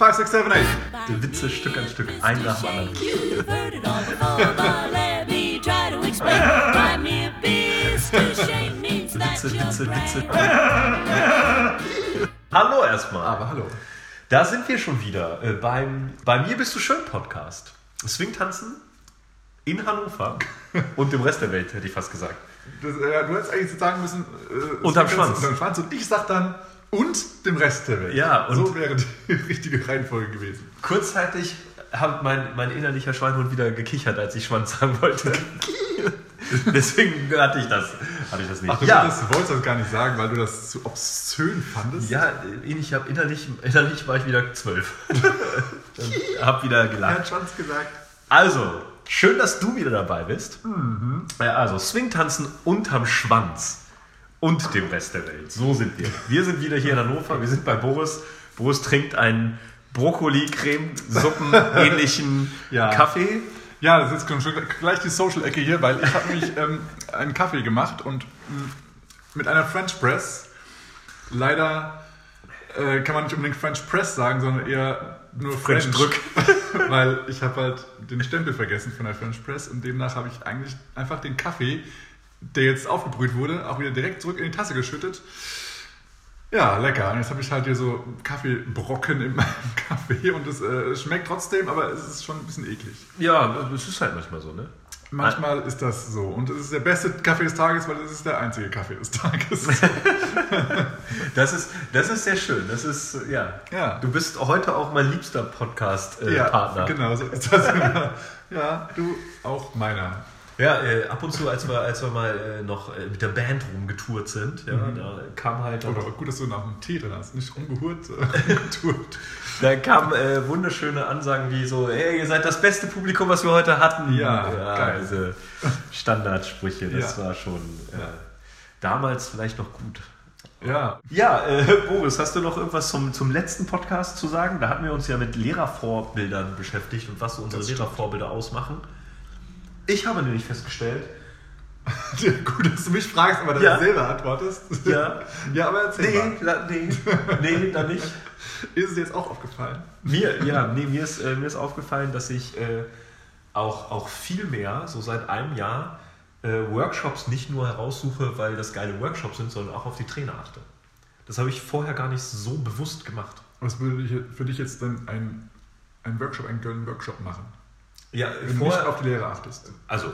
5, 6, 7, 8. Die Witze Stück an Stück, ein nach dem anderen. Witze, Witze, Witze. Hallo erstmal. Aber hallo. Da sind wir schon wieder äh, beim Bei mir bist du schön Podcast. Swingtanzen in Hannover und dem Rest der Welt, hätte ich fast gesagt. Das, äh, du hättest eigentlich sagen müssen. Äh, Unterm Schwanz. Unterm Schwanz. Und ich sag dann und dem Rest der Welt. Ja, und- so wäre die richtige Reihenfolge gewesen. Kurzzeitig hat mein, mein innerlicher Schweinhund wieder gekichert, als ich Schwanz sagen wollte. Deswegen hatte ich das, hatte ich das nicht. Ach, du ja, wolltest, du wolltest das gar nicht sagen, weil du das zu obszön fandest. ja, ich habe innerlich, innerlich war ich wieder zwölf. Hab wieder Er gelacht. hat Schwanz gesagt. Also, schön, dass du wieder dabei bist. Ja, also, Swingtanzen unterm Schwanz und dem Rest der Welt. So sind wir. Wir sind wieder hier in Hannover. Wir sind bei Boris. Boris trinkt einen Brokkoli-Creme-Suppen-ähnlichen Ja. Kaffee. Ja, das ist schon gleich die Social-Ecke hier, weil ich habe nämlich ähm, einen Kaffee gemacht und mh, mit einer French Press. Leider äh, kann man nicht unbedingt French Press sagen, sondern eher nur French French. Drück. weil ich habe halt den Stempel vergessen von der French Press und demnach habe ich eigentlich einfach den Kaffee, der jetzt aufgebrüht wurde, auch wieder direkt zurück in die Tasse geschüttet. Ja, lecker. Und jetzt habe ich halt hier so Kaffeebrocken in meinem Kaffee und es äh, schmeckt trotzdem, aber es ist schon ein bisschen eklig. Ja, das ist halt manchmal so, ne? Manchmal ist das so. Und es ist der beste Kaffee des Tages, weil es ist der einzige Kaffee des Tages. Das ist, das ist sehr schön. Das ist, ja. Ja. Du bist heute auch mein liebster Podcast-Partner. genau, so ist das. immer. ja, du auch meiner. Ja, äh, ab und zu, als wir, als wir mal äh, noch äh, mit der Band rumgetourt sind, ja, da kam halt Oder gut, dass du nach dem Tee drin hast. Nicht umgehurt, äh, umgeturt. da kamen äh, wunderschöne Ansagen wie so, hey, ihr seid das beste Publikum, was wir heute hatten. Ja, geil. Diese Standardsprüche, das Ja. war schon äh, damals vielleicht noch gut. Ja, Ja, äh, Boris, hast du noch irgendwas zum, zum letzten Podcast zu sagen? Da hatten wir uns ja mit Lehrervorbildern beschäftigt und was so unsere. Lehrervorbilder ausmachen. Ich habe nämlich festgestellt, gut, dass du mich fragst, aber dann Ja. selber antwortest. Ja. ja, aber erzähl nee, mal. nee, nee, da nicht. Ist es dir jetzt auch aufgefallen? Mir, ja, nee, mir, ist, äh, mir ist aufgefallen, dass ich äh, auch, auch viel mehr, so seit einem Jahr, äh, Workshops nicht nur heraussuche, weil das geile Workshops sind, sondern auch auf die Trainer achte. Das habe ich vorher gar nicht so bewusst gemacht. Was würde ich für dich jetzt denn ein, ein Workshop, einen geilen Workshop machen? Ja, Wenn du nicht auf die Lehre achtest. also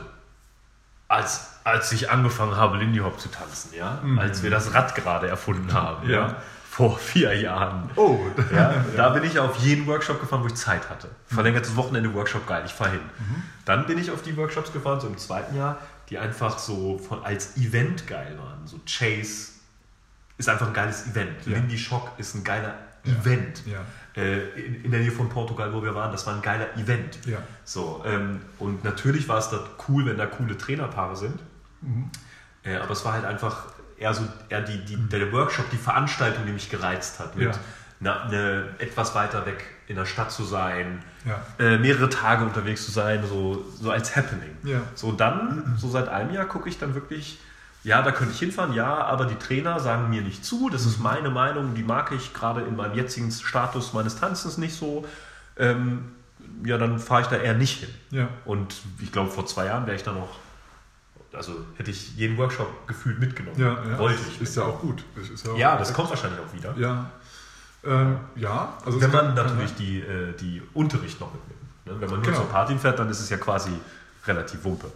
als, als ich angefangen habe, Lindy Hop zu tanzen, ja, Mhm. als wir das Rad gerade erfunden haben, Ja. ja, vor vier Jahren. Oh, Ja, da bin ich auf jeden Workshop gefahren, wo ich Zeit hatte. Verlängertes Wochenende Workshop, geil, ich fahre hin. Dann bin ich auf die Workshops gefahren, so im zweiten Jahr, die einfach so von, als Event geil waren. So Chase ist einfach ein geiles Event. Ja. Lindy Shock ist ein geiler Event. Äh, in, in der Nähe von Portugal, wo wir waren, das war ein geiler Event. So, ähm, und natürlich war es da cool, wenn da coole Trainerpaare sind. Mhm. Äh, aber es war halt einfach eher so eher die, die, der Workshop, die Veranstaltung, die mich gereizt hat. Mit na, ne, etwas weiter weg in der Stadt zu sein, Ja. äh, mehrere Tage unterwegs zu sein, so, so als Happening. Ja. So dann, so seit einem Jahr gucke ich dann wirklich, ja, da könnte ich hinfahren, ja, aber die Trainer sagen mir nicht zu, das ist meine Meinung, die mag ich gerade in meinem jetzigen Status meines Tanzens nicht so. Ähm, ja, dann fahre ich da eher nicht hin. Ja. Und ich glaube, vor zwei Jahren wäre ich dann noch, also hätte ich jeden Workshop gefühlt mitgenommen. Ja, ja. Wollte ist, ich. Ist ja auch gut. Ja, auch ja, das kommt wahrscheinlich auch wieder. Ja. Ähm, ja, also Wenn man kann- natürlich die, äh, die Unterricht noch mitnimmt. Ne? Wenn man nur Genau. zur Party fährt, dann ist es ja quasi relativ Wumpe.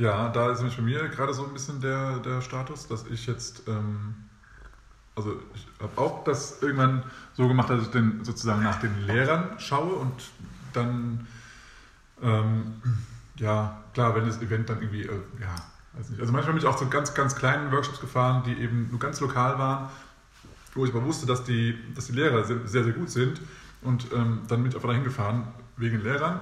Ja, da ist nämlich bei mir gerade so ein bisschen der, der Status, dass ich jetzt, ähm, also ich habe auch das irgendwann so gemacht, dass ich den sozusagen nach den Lehrern schaue und dann, ähm, ja, klar, wenn das Event dann irgendwie, äh, ja, weiß nicht. Also manchmal bin ich auch zu ganz, ganz kleinen Workshops gefahren, die eben nur ganz lokal waren, wo ich aber wusste, dass die, dass die Lehrer sehr, sehr, gut sind und ähm, dann bin ich einfach dahin gefahren wegen Lehrern.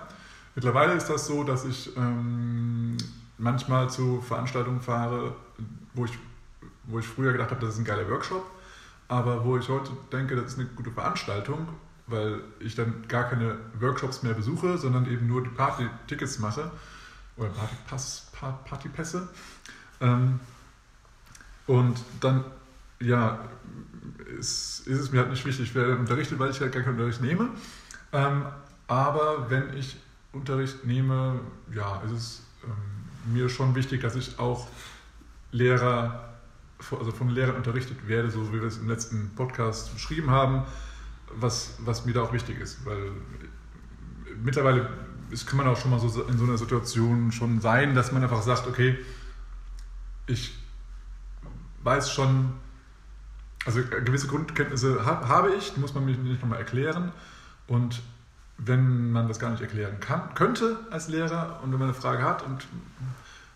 Mittlerweile ist das so, dass ich ähm, manchmal zu Veranstaltungen fahre, wo ich, wo ich früher gedacht habe, das ist ein geiler Workshop, aber wo ich heute denke, das ist eine gute Veranstaltung, weil ich dann gar keine Workshops mehr besuche, sondern eben nur die Party-Tickets mache oder Partypass, Pa- Partypässe. Ähm, und dann, ja, ist, ist es mir halt nicht wichtig, wer unterrichtet, weil ich halt gar keinen Unterricht nehme. Ähm, aber wenn ich Unterricht nehme, ja, ist es ähm, mir schon wichtig, dass ich auch Lehrer, also von Lehrern unterrichtet werde, so wie wir es im letzten Podcast beschrieben haben, was, was mir da auch wichtig ist. Weil mittlerweile ist, kann man auch schon mal so in so einer Situation schon sein, dass man einfach sagt, okay, ich weiß schon, also gewisse Grundkenntnisse ha- habe ich, die muss man mir nicht nochmal erklären. Und wenn man das gar nicht erklären kann, könnte als Lehrer und wenn man eine Frage hat und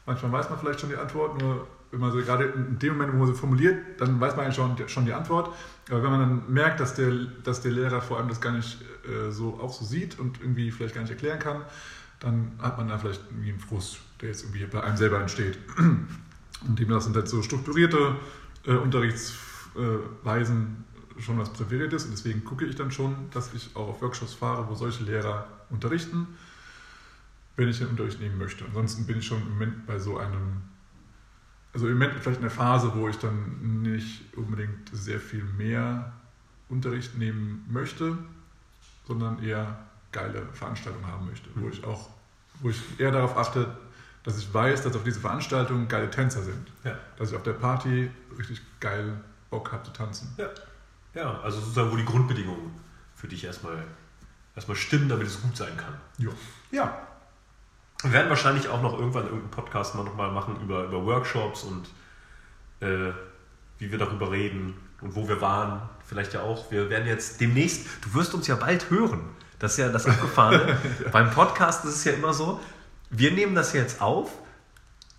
manchmal weiß man vielleicht schon die Antwort, nur wenn man sie gerade in dem Moment, wo man sie formuliert, dann weiß man eigentlich schon, schon die Antwort. Aber wenn man dann merkt, dass der, dass der Lehrer vor allem das gar nicht äh, so auch so sieht und irgendwie vielleicht gar nicht erklären kann, dann hat man da vielleicht irgendwie einen Frust, der jetzt irgendwie bei einem selber entsteht. Und demnach sind halt so strukturierte äh, Unterrichtsweisen schon was Präferiertes und deswegen gucke ich dann schon, dass ich auch auf Workshops fahre, wo solche Lehrer unterrichten, wenn ich den Unterricht nehmen möchte. Ansonsten bin ich schon im Moment bei so einem, also im Moment vielleicht in der Phase, wo ich dann nicht unbedingt sehr viel mehr Unterricht nehmen möchte, sondern eher geile Veranstaltungen haben möchte, wo ich auch, wo ich eher darauf achte, dass ich weiß, dass auf diese Veranstaltungen geile Tänzer sind. Ja. Dass ich auf der Party richtig geil Bock habe zu tanzen. Ja. Ja, also sozusagen, wo die Grundbedingungen für dich erstmal, erstmal stimmen, damit es gut sein kann. Jo. Ja. Wir werden wahrscheinlich auch noch irgendwann irgendeinen Podcast mal nochmal machen über, über Workshops und äh, wie wir darüber reden und wo wir waren. Vielleicht ja auch. Wir werden jetzt demnächst, du wirst uns ja bald hören. Das ist ja das Abgefahrene. Beim Podcast ist es ja immer so, wir nehmen das jetzt auf,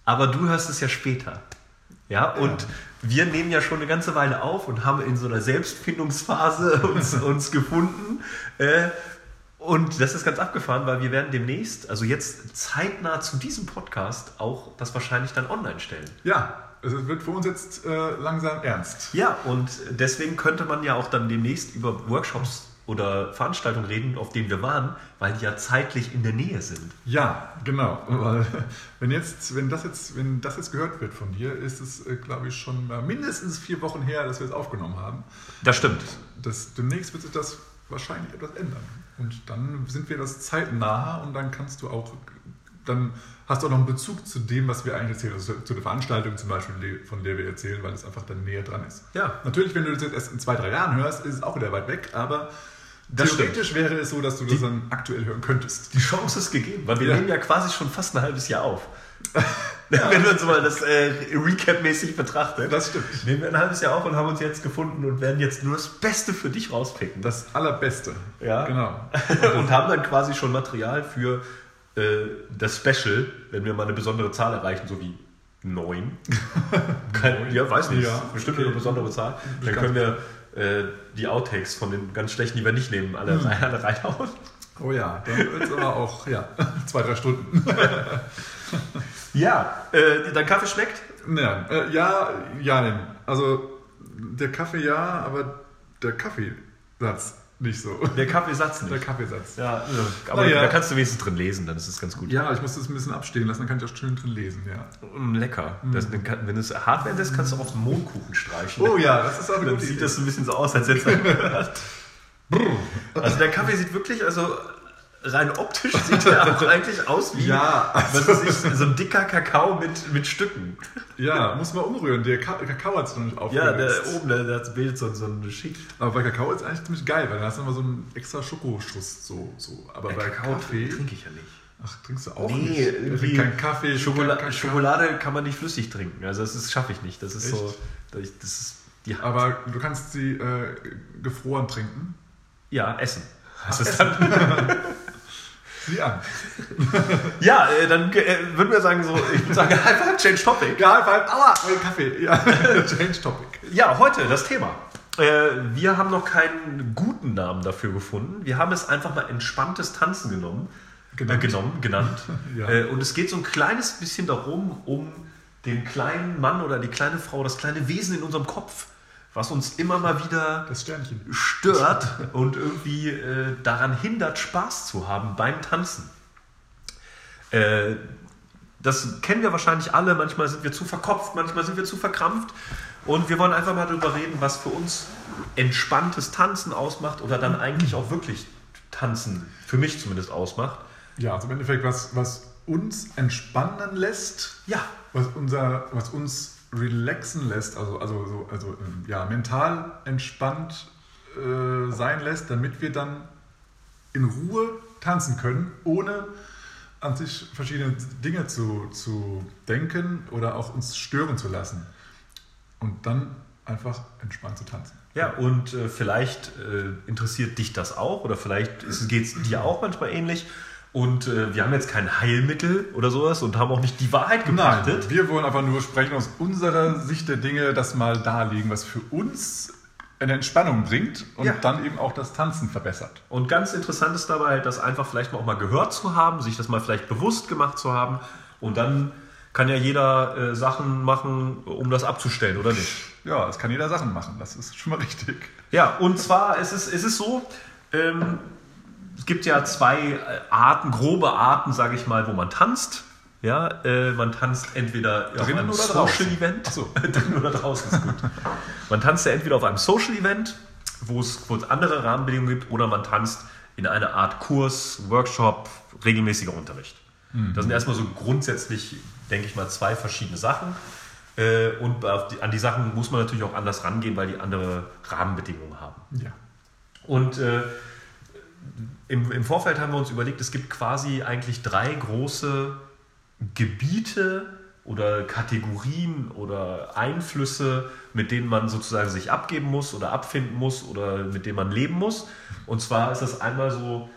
aber du hörst es ja später. Ja, und wir nehmen ja schon eine ganze Weile auf und haben in so einer Selbstfindungsphase uns, uns gefunden. Äh, und das ist ganz abgefahren, weil wir werden demnächst, also jetzt zeitnah zu diesem Podcast, auch das wahrscheinlich dann online stellen. Ja, es wird für uns jetzt äh, langsam ernst. Ja, und deswegen könnte man ja auch dann demnächst über Workshops oder Veranstaltungen reden, auf denen wir waren, weil die ja zeitlich in der Nähe sind. Ja, genau. Weil, wenn, jetzt, wenn, das jetzt, wenn das jetzt gehört wird von dir, ist es, äh, glaube ich, schon mindestens vier Wochen her, dass wir es aufgenommen haben. Das stimmt. Das, demnächst wird sich das wahrscheinlich etwas ändern. Und dann sind wir das zeitnah und dann kannst du auch, dann hast du auch noch einen Bezug zu dem, was wir eigentlich erzählen, also zu der Veranstaltung zum Beispiel, von der wir erzählen, weil es einfach dann näher dran ist. Ja. Natürlich, wenn du das jetzt erst in zwei, drei Jahren hörst, ist es auch wieder weit weg, aber Das theoretisch wäre es so, dass du das dann aktuell hören könntest. Die Chance ist gegeben, weil wir Ja. nehmen ja quasi schon fast ein halbes Jahr auf. Wenn wir uns mal das äh, Recap-mäßig betrachten. Das stimmt. Nehmen wir ein halbes Jahr auf und haben uns jetzt gefunden und werden jetzt nur das Beste für dich rauspicken. Das Allerbeste. Ja. Genau. und haben dann quasi schon Material für äh, das Special, wenn wir mal eine besondere Zahl erreichen, so wie neun. Ja, weiß nicht. Ja, bestimmt okay. eine besondere Zahl. Dann können wir äh, die Outtakes von den ganz schlechten, die wir nicht nehmen, alle, alle reinhauen. Oh ja, dann wird es aber auch ja, zwei, drei Stunden. Ja, äh, dein Kaffee schmeckt? Ja, äh, ja, ja, nein. Also der Kaffee ja, aber der Kaffeesatz nicht so. Der Kaffeesatz Der nicht. Kaffeesatz. Ja, aber Naja. da kannst du wenigstens drin lesen, dann ist es ganz gut. Ja, ich muss das ein bisschen abstehen lassen, dann kann ich auch schön drin lesen, ja. Mm, Lecker. Das, dann kann, wenn es hart werden lässt, kannst du auf den Mondkuchen streichen. Oh ja, das ist auch eine Dann sieht Idee. das ein bisschen so aus, als hätte es Also der Kaffee sieht wirklich, also rein optisch sieht er auch eigentlich aus wie Ja, also- ich, so ein dicker Kakao mit, mit Stücken. Ja, muss man umrühren. Der Ka Kakao hat es noch nicht Ja, aufgelöst. der oben, der, das bildet so, so eine Schicht. Aber bei Kakao ist eigentlich ziemlich geil, weil da hast du immer so einen extra Schokoschuss. So, so. Aber bei Kaffee. trinke ich ja nicht. Ach, trinkst du auch Nee, nicht? irgendwie kein Kaffee, Schokola kein Kakao. Schokolade kann man nicht flüssig trinken. Also das schaffe ich nicht. Das ist Echt? so, das ist die Aber du kannst sie äh, gefroren trinken. ja essen. Das ist essen. Sieh an. ja, äh, dann äh, würden wir sagen so, ich würde sagen einfach Change Topic. Ja, vor allem, aua, mein Kaffee. Ja, Change Topic. Ja, heute das Thema. Äh, wir haben noch keinen guten Namen dafür gefunden. Wir haben es einfach mal entspanntes Tanzen genommen. Genannt. Äh, genommen, genannt. Ja. äh, und es geht so ein kleines bisschen darum, um den kleinen Mann oder die kleine Frau, das kleine Wesen in unserem Kopf, was uns immer mal wieder stört und irgendwie äh, daran hindert, Spaß zu haben beim Tanzen. Äh, das kennen wir wahrscheinlich alle. Manchmal sind wir zu verkopft, manchmal sind wir zu verkrampft. Und wir wollen einfach mal darüber reden, was für uns entspanntes Tanzen ausmacht oder dann eigentlich auch wirklich Tanzen für mich zumindest ausmacht. Ja, also im Endeffekt, was, was uns entspannen lässt, Ja. was, unser, was uns relaxen lässt, also, also, so, also ähm, ja, mental entspannt äh, sein lässt, damit wir dann in Ruhe tanzen können, ohne an sich verschiedene Dinge zu, zu denken oder auch uns stören zu lassen. Und dann einfach entspannt zu tanzen. Ja, und äh, vielleicht äh, interessiert dich das auch oder vielleicht geht es dir auch manchmal ähnlich. Und äh, wir haben jetzt kein Heilmittel oder sowas und haben auch nicht die Wahrheit Nein, gepachtet. wir wollen einfach nur sprechen aus unserer Sicht der Dinge, das mal darlegen, was für uns eine Entspannung bringt und Ja. dann eben auch das Tanzen verbessert. Und ganz interessant ist dabei, das einfach vielleicht mal auch mal gehört zu haben, sich das mal vielleicht bewusst gemacht zu haben. Und dann kann ja jeder äh, Sachen machen, um das abzustellen, oder nicht? Ja, es kann jeder Sachen machen, das ist schon mal richtig. Ja, und zwar ist es, ist es so, ähm, es gibt ja zwei äh, Arten, grobe Arten, sage ich mal, wo man tanzt. Ja, äh, man tanzt entweder auf einem oder Social draußen? Event. So. Drinnen oder draußen ist gut. Man tanzt ja entweder auf einem Social Event, wo es kurz andere Rahmenbedingungen gibt, oder man tanzt in einer Art Kurs, Workshop, regelmäßiger Unterricht. Mhm. Das sind erstmal so grundsätzlich, denke ich mal, zwei verschiedene Sachen. Äh, Und die, an die Sachen muss man natürlich auch anders rangehen, weil die andere Rahmenbedingungen haben. Ja. Und äh, im, im Vorfeld haben wir uns überlegt, es gibt quasi eigentlich drei große Gebiete oder Kategorien oder Einflüsse, mit denen man sozusagen sich abgeben muss oder abfinden muss oder mit denen man leben muss. Und zwar ist das einmal so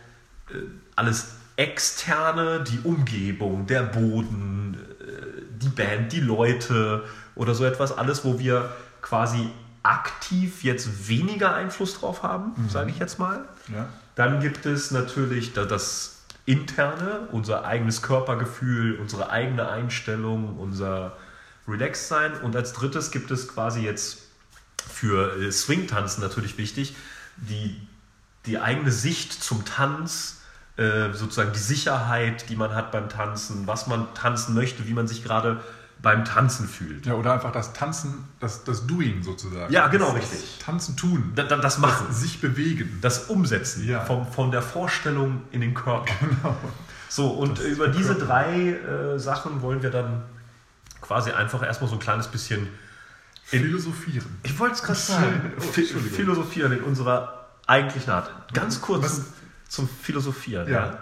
äh, alles externe, die Umgebung, der Boden, äh, die Band, die Leute oder so etwas, alles, wo wir quasi aktiv jetzt weniger Einfluss drauf haben, sage ich jetzt mal. ja. Dann gibt es natürlich da- das Interne, unser eigenes Körpergefühl, unsere eigene Einstellung, unser Relaxed-Sein. Und als drittes gibt es quasi jetzt für äh, Swing-Tanzen natürlich wichtig, die, die eigene Sicht zum Tanz, äh, sozusagen die Sicherheit, die man hat beim Tanzen, was man tanzen möchte, wie man sich gerade beim Tanzen fühlt. Ja, oder einfach das Tanzen, das, das Doing sozusagen. Ja, genau, das, richtig. Das Tanzen tun. Da- da- Das Machen. Sich bewegen. Das Umsetzen Ja. vom, von der Vorstellung in den Körper. Genau. So, und über diese drei äh, Sachen wollen wir dann quasi einfach erstmal so ein kleines bisschen, In- Philosophieren. ich wollte es gerade Oh, sagen, Entschuldigung. philosophieren in unserer eigentlichen Art. Ganz kurz Was- zum, zum Philosophieren. Ja. Ja.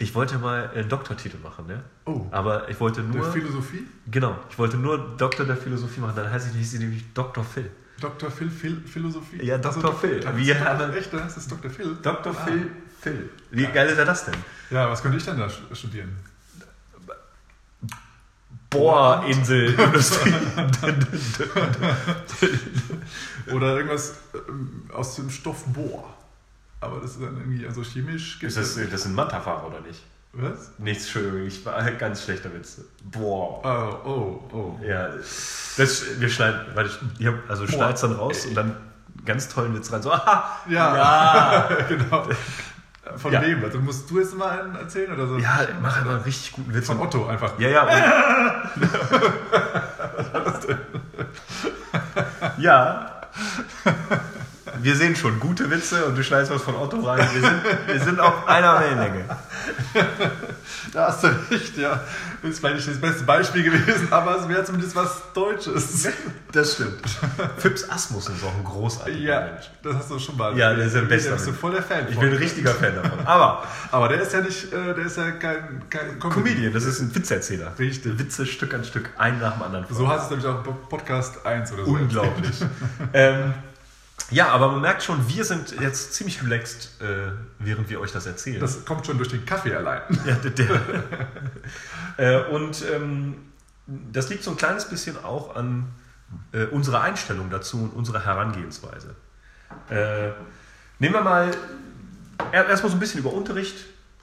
Ich wollte mal einen Doktortitel machen, ne? Oh. Aber ich wollte Der nur, Philosophie? genau, ich wollte nur Doktor der Philosophie machen, dann heißt ich, hieß ich nämlich Dr. Phil. Dr. Phil, Phil Philosophie? Ja, Dr. Phil. Das Wir haben- echt, da ist Dr. Phil. Dr. Ah. Phil, Phil. Wie geil ist er das denn? Ja, was könnte ich denn da studieren? Bohrinselindustrie. Oder irgendwas ähm, aus dem Stoff Bohr. Aber das ist dann irgendwie, also chemisch gibt ist das, das sind Manta-Fahrer oder nicht? Was? Nichts, Entschuldigung, ich war ganz schlechter Witz. Boah. Oh, oh, oh. Ja, das, wir schneiden, warte, ich, ihr habt- also schneid's dann raus und dann ganz tollen Witz rein. So, aha, Ja, ja, genau. Von Ja. wem? Also musst du jetzt mal einen erzählen oder so? ja, mach einfach einen richtig guten Witz. Von Otto einfach. Ja, ja. Und, ja. Wir sehen schon gute Witze und du schneidest was von Otto rein. Wir sind, wir sind auf einer Wellenlänge. Da hast du recht, ja. Ist vielleicht nicht das beste Beispiel gewesen, aber es wäre zumindest was Deutsches. Das stimmt. Fips Asmussen ist auch ein großartiger Ja, Mensch. das hast du schon mal. Ja, der ist der Beste. Da bist du voll der Fan Ich von. bin ein richtiger Fan davon. Aber Aber der ist ja nicht, äh, der ist ja kein, kein Comedian, das ist ein Witzeerzähler. Richtig. Witze Stück an Stück, ein nach dem anderen. So heißt es nämlich auch Podcast 1 oder so. Unglaublich. ähm, ja, aber man merkt schon, wir sind jetzt ziemlich relaxed, äh, während wir euch das erzählen. Das kommt schon durch den Kaffee allein. ja, der, äh, und ähm, das liegt so ein kleines bisschen auch an äh, unserer Einstellung dazu und unserer Herangehensweise. Äh, nehmen wir mal er- erstmal so ein bisschen über Unterricht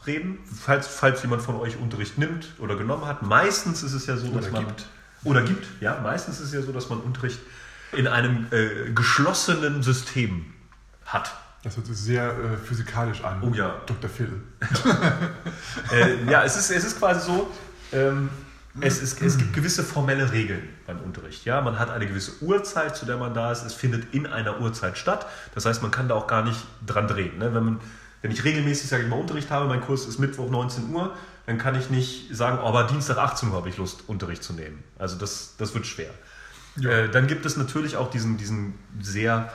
reden, falls, falls jemand von euch Unterricht nimmt oder genommen hat. Meistens ist es ja so, dass Oder man gibt. oder gibt, ja, meistens ist es ja so, dass man Unterricht in einem äh, geschlossenen System hat. Das hört sich sehr äh, physikalisch an. Oh ja. Dr. Phil. Äh, ja, es ist, es ist quasi so, ähm, es, ist, es gibt gewisse formelle Regeln beim Unterricht. Ja? Man hat eine gewisse Uhrzeit, zu der man da ist. Es findet in einer Uhrzeit statt. Das heißt, man kann da auch gar nicht dran drehen. Ne? Wenn man wenn ich regelmäßig, sage ich mal, Unterricht habe, mein Kurs ist Mittwoch 19 Uhr, dann kann ich nicht sagen, oh, aber Dienstag 18 Uhr habe ich Lust, Unterricht zu nehmen. Also das, das wird schwer. Ja. Äh, dann gibt es natürlich auch diesen, diesen sehr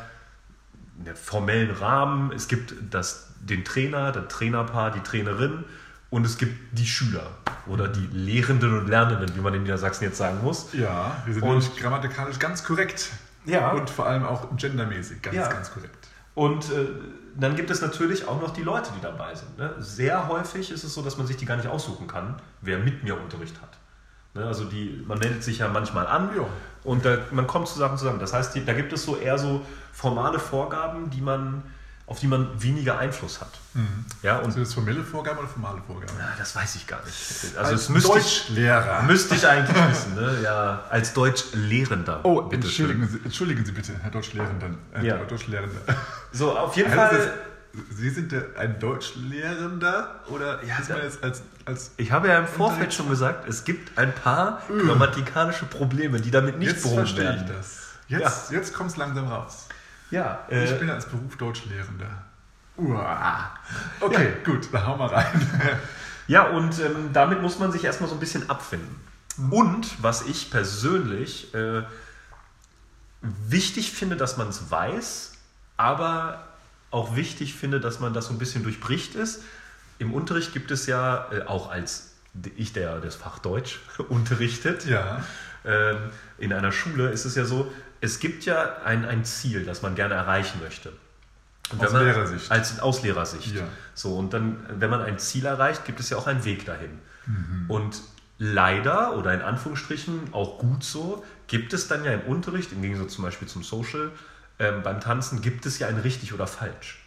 formellen Rahmen. Es gibt das, den Trainer, der Trainerpaar, die Trainerin und es gibt die Schüler oder die Lehrenden und Lernenden, wie man in Niedersachsen jetzt sagen muss. Ja, wir sind Und- grammatikalisch ganz korrekt. Ja. Und vor allem auch gendermäßig ganz, Ja. ganz korrekt. Und äh, dann gibt es natürlich auch noch die Leute, die dabei sind. Ne? Sehr häufig ist es so, dass man sich die gar nicht aussuchen kann, wer mit mir Unterricht hat. Ne? Also die, man meldet sich ja manchmal an Ja. und da, man kommt zusammen zusammen. Das heißt, da gibt es so eher so formale Vorgaben, die man, auf die man weniger Einfluss hat. Ja, und Sind das formelle Vorgaben oder formale Vorgaben? Ah, das weiß ich gar nicht. Also Als müsste ich, Deutschlehrer. müsste ich eigentlich wissen. Ne? Ja, als Deutschlehrender. Oh, Bitte entschuldigen. Sie, entschuldigen Sie bitte, Herr Deutschlehrender. Äh, Ja. Deutschlehrender. So, auf jeden Heißt Fall. Sie sind ein Deutschlehrender oder Ja, ist man da- jetzt als, als Ich habe ja im Vorfeld schon gesagt, es gibt ein paar grammatikalische Probleme, die damit nicht jetzt behoben verstehe werden. ich das. Jetzt, jetzt kommt es langsam raus. Ja, Ich äh, bin als Beruf Deutschlehrender. Uah. Okay, gut, dann hauen wir rein. ja, und ähm, damit muss man sich erstmal so ein bisschen abfinden. Und was ich persönlich äh, wichtig finde, dass man es weiß, aber auch wichtig finde, dass man das so ein bisschen durchbricht ist. Im Unterricht gibt es ja äh, auch als ich, der das Fach Deutsch unterrichtet, Ja. ähm, in einer Schule ist es ja so, es gibt ja ein, ein Ziel, das man gerne erreichen möchte. Und Aus man, Lehrersicht. Als aus Lehrersicht. Ja. So, und dann, wenn man ein Ziel erreicht, gibt es ja auch einen Weg dahin. Mhm. Und leider oder in Anführungsstrichen auch gut so, gibt es dann ja im Unterricht, im Gegensatz zum Beispiel zum Social, ähm, beim Tanzen gibt es ja ein richtig oder falsch.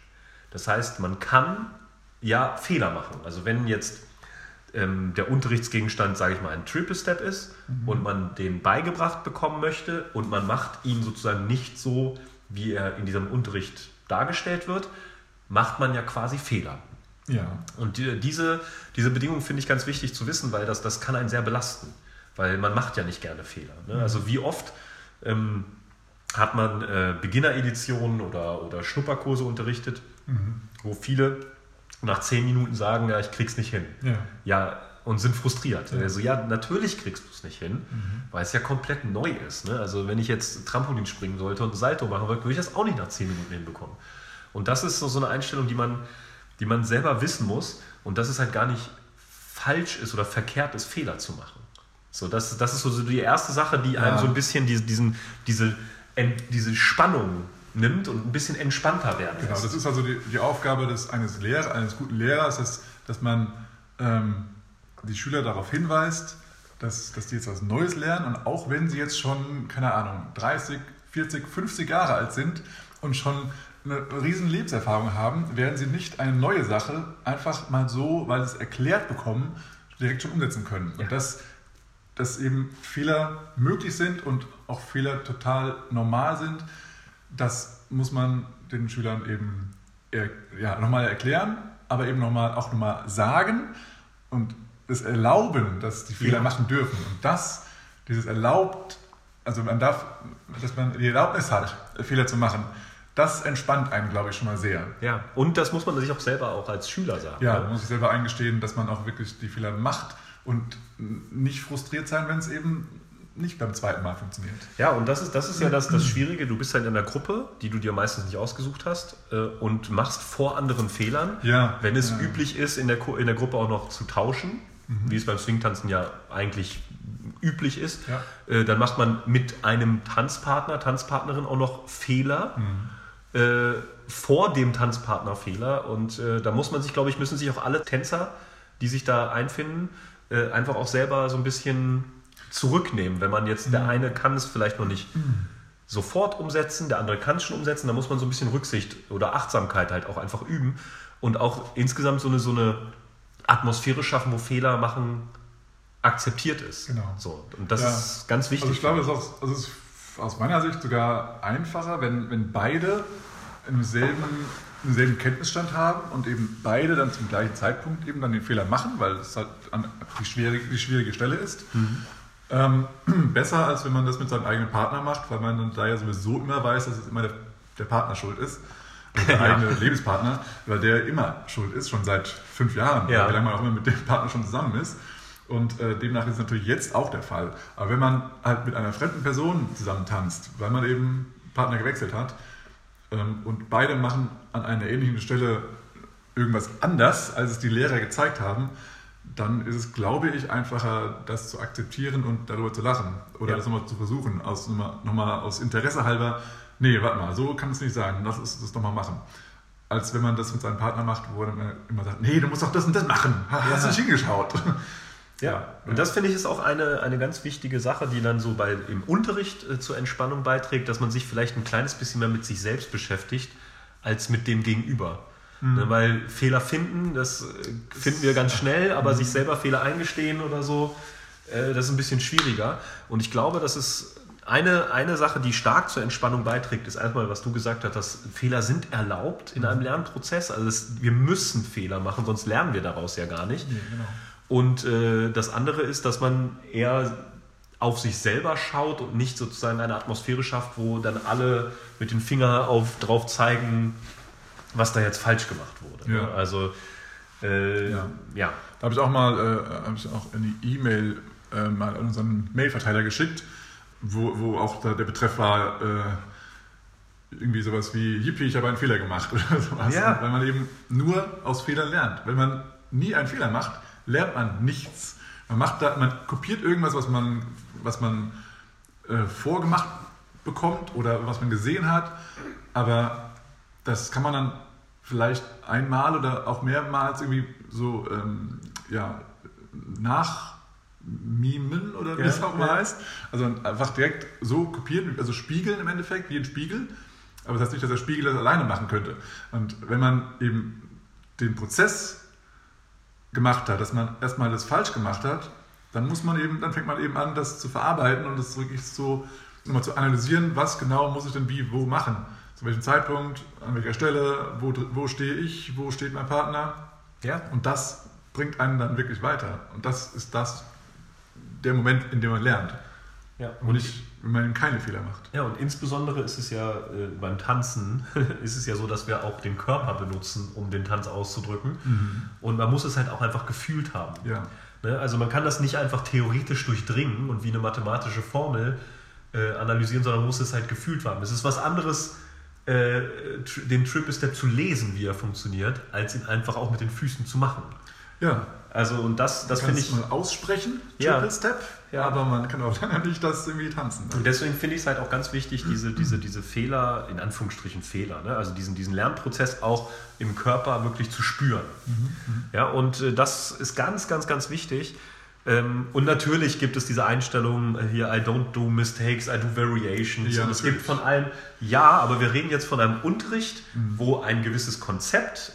Das heißt, man kann ja Fehler machen. Also wenn jetzt ähm, der Unterrichtsgegenstand, sage ich mal, ein Triple Step ist und man den beigebracht bekommen möchte und man macht ihn sozusagen nicht so, wie er in diesem Unterricht dargestellt wird, macht man ja quasi Fehler. Ja. Und die, diese, diese Bedingung finde ich ganz wichtig zu wissen, weil das, das kann einen sehr belasten. Weil man macht ja nicht gerne Fehler. Ne? Also wie oft ähm, hat man äh, Beginner-Editionen oder, oder Schnupperkurse unterrichtet, wo viele nach zehn Minuten sagen, ja, ich krieg's nicht hin. Ja. Ja, und sind frustriert. Also ja, natürlich kriegst du es nicht hin, weil es ja komplett neu ist. Ne? Also wenn ich jetzt Trampolin springen sollte und ein Salto machen wollte, würde ich das auch nicht nach zehn Minuten hinbekommen. Und das ist so, so eine Einstellung, die man, die man selber wissen muss und dass es halt gar nicht falsch ist oder verkehrt ist, Fehler zu machen. So, das, das ist so die erste Sache, die einem Ja. so ein bisschen diese, diesen, diese, diese Spannung nimmt und ein bisschen entspannter werden Genau, lässt. das ist also die, die Aufgabe des, eines, Lehrer, eines guten Lehrers, dass, dass man ähm, die Schüler darauf hinweist, dass, dass die jetzt was Neues lernen und auch wenn sie jetzt schon, keine Ahnung, 30, 40, 50 Jahre alt sind und schon eine riesen Lebenserfahrung haben, werden sie nicht eine neue Sache einfach mal so, weil sie es erklärt bekommen, direkt schon umsetzen können. Ja. Und dass, dass eben Fehler möglich sind und auch Fehler total normal sind, das muss man den Schülern eben ja, nochmal erklären, aber eben nochmal auch nochmal sagen und es erlauben, dass die Fehler Ja. machen dürfen. Und das, dieses erlaubt, also man darf, dass man die Erlaubnis hat, Fehler zu machen, das entspannt einen, glaube ich, schon mal sehr. Ja, und das muss man sich auch selber auch als Schüler sagen. Ja, ne? man muss sich selber eingestehen, dass man auch wirklich die Fehler macht und nicht frustriert sein, wenn es eben nicht beim zweiten Mal funktioniert. Ja, und das ist, das ist ja das, das Schwierige. Du bist halt in einer Gruppe, die du dir meistens nicht ausgesucht hast äh, und machst vor anderen Fehlern. Ja, Wenn es ja. üblich ist, in der, in der Gruppe auch noch zu tauschen, Mhm. wie es beim Swingtanzen ja eigentlich üblich ist, Ja. äh, dann macht man mit einem Tanzpartner, Tanzpartnerin auch noch Fehler. Mhm. Äh, vor dem Tanzpartner Fehler und äh, da muss man sich, glaube ich, müssen sich auch alle Tänzer, die sich da einfinden, äh, einfach auch selber so ein bisschen zurücknehmen. Wenn man jetzt, Mhm. der eine kann es vielleicht noch nicht sofort umsetzen, der andere kann es schon umsetzen, da muss man so ein bisschen Rücksicht oder Achtsamkeit halt auch einfach üben und auch insgesamt so eine, so eine Atmosphäre schaffen, wo Fehler machen akzeptiert ist. Genau. So, und das Ja. ist ganz wichtig. Also ich glaube, es ist, auch, also es ist aus meiner Sicht sogar einfacher, wenn, wenn beide im selben, im selben Kenntnisstand haben und eben beide dann zum gleichen Zeitpunkt eben dann den Fehler machen, weil es halt an, die, schwierige, die schwierige Stelle ist. Ähm, besser, als wenn man das mit seinem eigenen Partner macht, weil man dann da ja sowieso immer weiß, dass es immer der, der Partner schuld ist. also der Ja. eigene Lebenspartner, weil der immer schuld ist, schon seit fünf Jahren, Ja. wie lange man auch immer mit dem Partner schon zusammen ist. Und äh, demnach ist es natürlich jetzt auch der Fall. Aber wenn man halt mit einer fremden Person zusammen tanzt, weil man eben Partner gewechselt hat ähm, und beide machen an einer ähnlichen Stelle irgendwas anders, als es die Lehrer gezeigt haben, dann ist es, glaube ich, einfacher, das zu akzeptieren und darüber zu lachen. Oder Ja. das nochmal zu versuchen, aus, nochmal, nochmal aus Interesse halber, nee, warte mal, so kann es nicht sein, lass uns das nochmal machen. Als wenn man das mit seinem Partner macht, wo er dann immer sagt, nee, du musst doch das und das machen, hast du nicht hingeschaut. Ja, und das finde ich ist auch eine, eine ganz wichtige Sache, die dann so bei, im Unterricht äh, zur Entspannung beiträgt, dass man sich vielleicht ein kleines bisschen mehr mit sich selbst beschäftigt, als mit dem Gegenüber. Ne, weil Fehler finden, das äh, finden wir ganz schnell, aber sich selber Fehler eingestehen oder so, äh, das ist ein bisschen schwieriger. Und ich glaube, das ist eine, eine Sache, die stark zur Entspannung beiträgt, ist erstmal, was du gesagt hast, dass Fehler sind erlaubt in einem Lernprozess. Also das, wir müssen Fehler machen, sonst lernen wir daraus ja gar nicht. Und äh, das andere ist, dass man eher auf sich selber schaut und nicht sozusagen eine Atmosphäre schafft, wo dann alle mit dem Finger auf, drauf zeigen, was da jetzt falsch gemacht wurde. Ja. Also, äh, ja. Ja. Da habe ich auch mal äh, hab ich auch eine E-Mail äh, mal an unseren Mailverteiler geschickt, wo, wo auch da der Betreff war, äh, irgendwie sowas wie, Yippie, ich habe einen Fehler gemacht oder sowas. Ja. Weil man eben nur aus Fehlern lernt. Wenn man nie einen Fehler macht, lernt man nichts. Man, macht da, man kopiert irgendwas, was man, was man äh, vorgemacht bekommt oder was man gesehen hat, aber das kann man dann vielleicht einmal oder auch mehrmals irgendwie so ähm, ja, nachmimen oder wie Ja, es auch mal ja. heißt. Also einfach direkt so kopieren, also spiegeln im Endeffekt, wie ein Spiegel. Aber das heißt nicht, dass der Spiegel das alleine machen könnte. Und wenn man eben den Prozess gemacht hat, dass man erstmal das falsch gemacht hat, dann muss man eben, dann fängt man eben an, das zu verarbeiten und das wirklich so nochmal zu analysieren, was genau muss ich denn wie, wo machen. Zu welchem Zeitpunkt, an welcher Stelle, wo, wo stehe ich, wo steht mein Partner. ja. Und das bringt einen dann wirklich weiter. Und das ist das, der Moment, in dem man lernt. ja. Und nicht, wenn man eben keine Fehler macht. Ja, und insbesondere ist es ja äh, beim Tanzen, ist es ja so, dass wir auch den Körper benutzen, um den Tanz auszudrücken. Und man muss es halt auch einfach gefühlt haben. Ja. Ne? Also man kann das nicht einfach theoretisch durchdringen und wie eine mathematische Formel äh, analysieren, sondern man muss es halt gefühlt haben. Es ist was anderes, äh, den Triple Step zu lesen, wie er funktioniert, als ihn einfach auch mit den Füßen zu machen. Ja, Also und das, das finde ich... mal aussprechen, Ja. Triple Step, Ja. aber man kann auch lange nicht das irgendwie tanzen. Und deswegen finde ich es halt auch ganz wichtig, diese, diese, diese Fehler, in Anführungsstrichen Fehler, ne? also diesen, diesen Lernprozess auch im Körper wirklich zu spüren. Ja, und äh, das ist ganz, ganz, ganz wichtig. Ähm, und natürlich gibt es diese Einstellung äh, hier, I don't do mistakes, I do variations. Ja, und es natürlich. gibt von allem, ja, aber wir reden jetzt von einem Unterricht, wo ein gewisses Konzept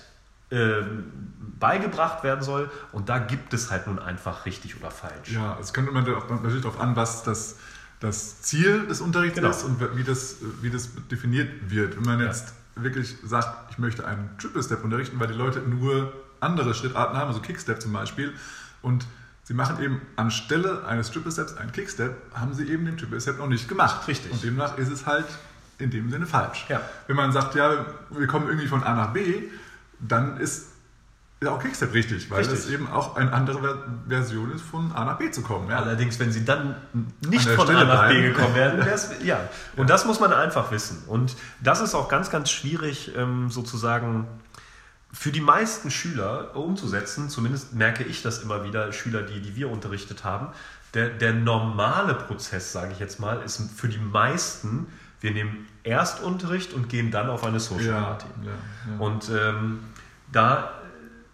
ähm, beigebracht werden soll. Und da gibt es halt nun einfach richtig oder falsch. Ja, es kommt immer natürlich darauf an, was das, das Ziel des Unterrichts Genau. ist und wie das, wie das definiert wird. Wenn man Ja. jetzt wirklich sagt, ich möchte einen Triple Step unterrichten, weil die Leute nur andere Schrittarten haben, also Kickstep zum Beispiel, und sie machen eben anstelle eines Triple Steps einen Kickstep, haben sie eben den Triple Step noch nicht gemacht. Richtig. Und demnach ist es halt in dem Sinne falsch. Ja. Wenn man sagt, ja, wir kommen irgendwie von A nach B, dann ist ja auch Kickstep richtig, weil Richtig. es eben auch eine andere Ver- Version ist, von A nach B zu kommen. Ja. Allerdings, wenn sie dann nicht von Stelle A nach B bleiben. gekommen wären, wär's, ja. Und das muss man einfach wissen. Und das ist auch ganz, ganz schwierig, ähm, sozusagen für die meisten Schüler umzusetzen. Zumindest merke ich das immer wieder, Schüler, die, die wir unterrichtet haben. Der, der normale Prozess, sage ich jetzt mal, ist für die meisten, wir nehmen erst Unterricht und gehen dann auf eine Social Ja, Party. ja, ja. Und ähm, da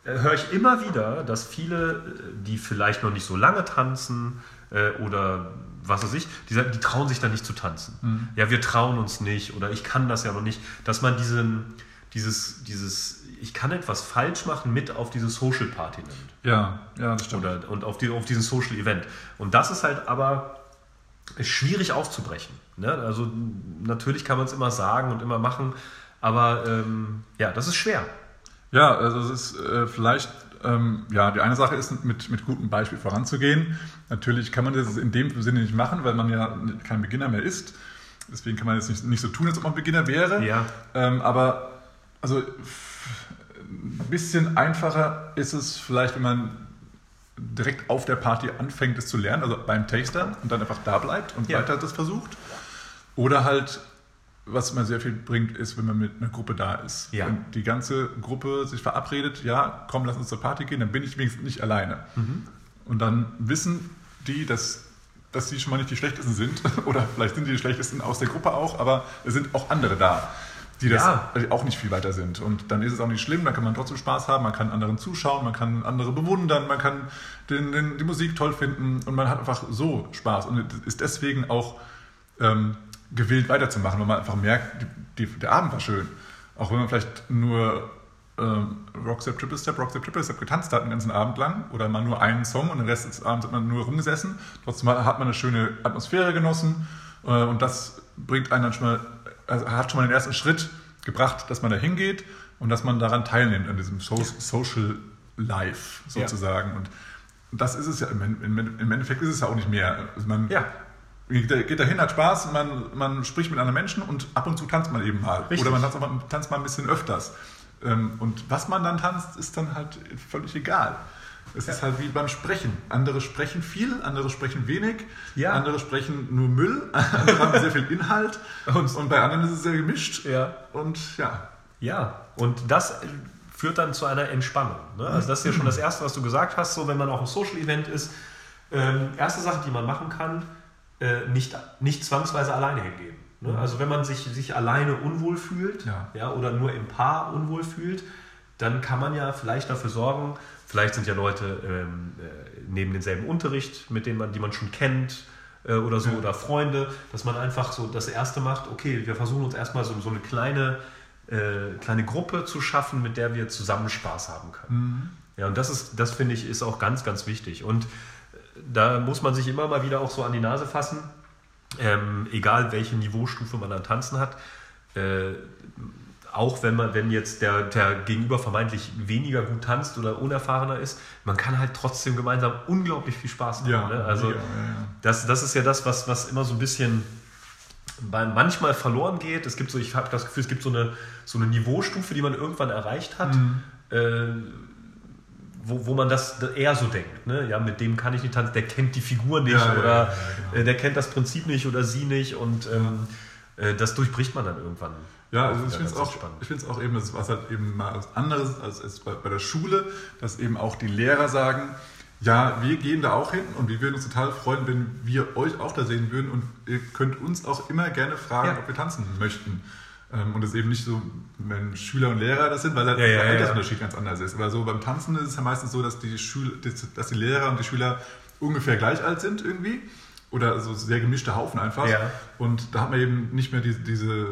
äh, höre ich immer wieder, dass viele, äh, die vielleicht noch nicht so lange tanzen äh, oder was weiß ich, die, die trauen sich da nicht zu tanzen. Mhm. Ja, wir trauen uns nicht oder ich kann das ja noch nicht. Dass man diesen, dieses, dieses, ich kann etwas falsch machen, mit auf diese Social Party nimmt. ja, ja, das stimmt. Oder, und auf, die, auf diesen Social Event. Und das ist halt aber schwierig aufzubrechen. Ne? Also natürlich kann man es immer sagen und immer machen, aber ähm, ja, das ist schwer. Ja, also es ist äh, vielleicht, ähm, ja, die eine Sache ist, mit, mit gutem Beispiel voranzugehen. Natürlich kann man das in dem Sinne nicht machen, weil man ja kein Beginner mehr ist. Deswegen kann man jetzt nicht, nicht so tun, als ob man Beginner wäre. Ja. Ähm, aber Also ein bisschen einfacher ist es vielleicht, wenn man direkt auf der Party anfängt, es zu lernen, also beim Taster und dann einfach da bleibt und Ja. weiter das versucht. Oder halt, was immer sehr viel bringt, ist, wenn man mit einer Gruppe da ist. Ja. Wenn die ganze Gruppe sich verabredet, ja, komm, lass uns zur Party gehen, dann bin ich wenigstens nicht alleine. Mhm. Und dann wissen die, dass, dass sie schon mal nicht die Schlechtesten sind. Oder vielleicht sind die die Schlechtesten aus der Gruppe auch, aber es sind auch andere da, die das Ja. auch nicht viel weiter sind. Und dann ist es auch nicht schlimm, dann kann man trotzdem Spaß haben, man kann anderen zuschauen, man kann andere bewundern, man kann den, den, die Musik toll finden und man hat einfach so Spaß und ist deswegen auch ähm, gewillt weiterzumachen, weil man einfach merkt, die, die, der Abend war schön. Auch wenn man vielleicht nur ähm, Rockstep, Triple Step, Rockstep, Triple Step getanzt hat den ganzen Abend lang oder mal nur einen Song und den Rest des Abends hat man nur rumgesessen. Trotzdem hat man eine schöne Atmosphäre genossen äh, und das bringt einen dann schon mal, also hat schon mal den ersten Schritt gebracht, dass man da hingeht und dass man daran teilnimmt, an diesem so Social Life sozusagen. Und das ist es ja, im Endeffekt ist es ja auch nicht mehr. Also man Ja. Geht da- geht dahin, hat Spaß, man, man spricht mit anderen Menschen und ab und zu tanzt man eben mal. Richtig. Oder man tanzt, mal- tanzt mal ein bisschen öfters. Ähm, Und was man dann tanzt, ist dann halt völlig egal. Es ist halt wie beim Sprechen. Andere sprechen viel, andere sprechen wenig, Ja. andere sprechen nur Müll, andere haben sehr viel Inhalt Und- und, bei anderen ist es sehr gemischt. Ja. Und ja, Ja, und das führt dann zu einer Entspannung. Ne? Also das ist ja schon das Erste, was du gesagt hast, so wenn man auf einem Social-Event ist. Ähm, erste Sache, die man machen kann, äh, nicht, nicht zwangsweise alleine hingehen. Ne? Also wenn man sich, sich alleine unwohl fühlt Ja. oder nur im Paar unwohl fühlt, dann kann man ja vielleicht dafür sorgen, vielleicht sind ja Leute ähm, äh, neben denselben Unterricht, mit denen man, die man schon kennt äh, oder so, Ja. oder Freunde, dass man einfach so das Erste macht, okay, wir versuchen uns erstmal so, so eine kleine, äh, kleine Gruppe zu schaffen, mit der wir zusammen Spaß haben können. Ja, und das ist, das finde ich, ist auch ganz, ganz wichtig. Und da muss man sich immer mal wieder auch so an die Nase fassen, ähm, egal welche Niveaustufe man an Tanzen hat. Äh, auch wenn man, wenn jetzt der, der Gegenüber vermeintlich weniger gut tanzt oder unerfahrener ist, man kann halt trotzdem gemeinsam unglaublich viel Spaß haben. ja, ne? Also ja, ja, das, das ist ja das, was, was immer so ein bisschen bei, manchmal verloren geht. Es gibt so, ich habe das Gefühl, es gibt so eine, so eine Niveaustufe, die man irgendwann erreicht hat, äh, wo, wo man das eher so denkt. Ne? Ja, mit dem kann ich nicht tanzen, der kennt die Figur nicht Ja, oder ja, ja, äh, der kennt das Prinzip nicht oder sie nicht und ähm, äh, das durchbricht man dann irgendwann. Ja, also ich finde es auch, spannend. ich find's auch eben, das was halt eben mal was anderes als, als bei, bei der Schule, dass eben auch die Lehrer sagen, ja, wir gehen da auch hin und wir würden uns total freuen, wenn wir euch auch da sehen würden und ihr könnt uns auch immer gerne fragen, ob wir tanzen möchten. Ähm, Und es ist eben nicht so, wenn Schüler und Lehrer das sind, weil halt Ja, ja, der ja, Altersunterschied ganz anders ist. Aber so beim Tanzen ist es ja meistens so, dass die, Schül dass die Lehrer und die Schüler ungefähr gleich alt sind irgendwie. Oder so sehr gemischte Haufen einfach. Ja. Und da hat man eben nicht mehr diese, diese,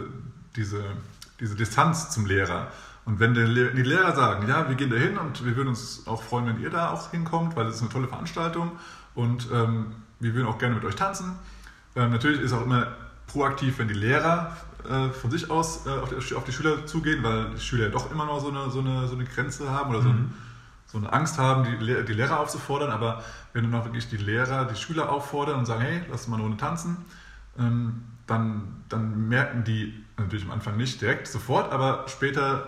diese, diese Distanz zum Lehrer. Und wenn die Lehrer sagen, ja, wir gehen da hin und wir würden uns auch freuen, wenn ihr da auch hinkommt, weil es ist eine tolle Veranstaltung und ähm, wir würden auch gerne mit euch tanzen. Ähm, natürlich ist auch immer proaktiv, wenn die Lehrer äh, von sich aus äh, auf, die, auf die Schüler zugehen, weil die Schüler ja doch immer noch so eine, so eine, so eine Grenze haben oder so, ein, so eine Angst haben, die, die Lehrer aufzufordern. Aber wenn dann auch wirklich die Lehrer die Schüler auffordern und sagen, hey, lass mal eine Runde tanzen, ähm, dann, dann merken die natürlich am Anfang nicht direkt sofort, aber später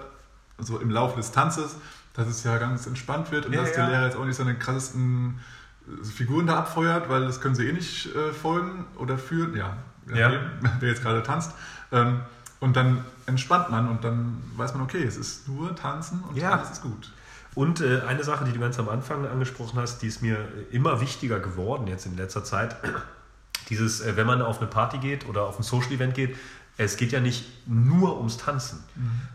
so im Laufe des Tanzes, dass es ja ganz entspannt wird und Ja, dass ja. der Lehrer jetzt auch nicht seine krassesten äh, Figuren da abfeuert, weil das können sie eh nicht äh, folgen oder führen. Ja, Ja. wer jetzt gerade tanzt. Ähm, und dann entspannt man und dann weiß man, okay, es ist nur Tanzen und Ja. alles ist gut. Und äh, eine Sache, die du ganz am Anfang angesprochen hast, die ist mir immer wichtiger geworden jetzt in letzter Zeit. Dieses, äh, wenn man auf eine Party geht oder auf ein Social Event geht, es geht ja nicht nur ums Tanzen.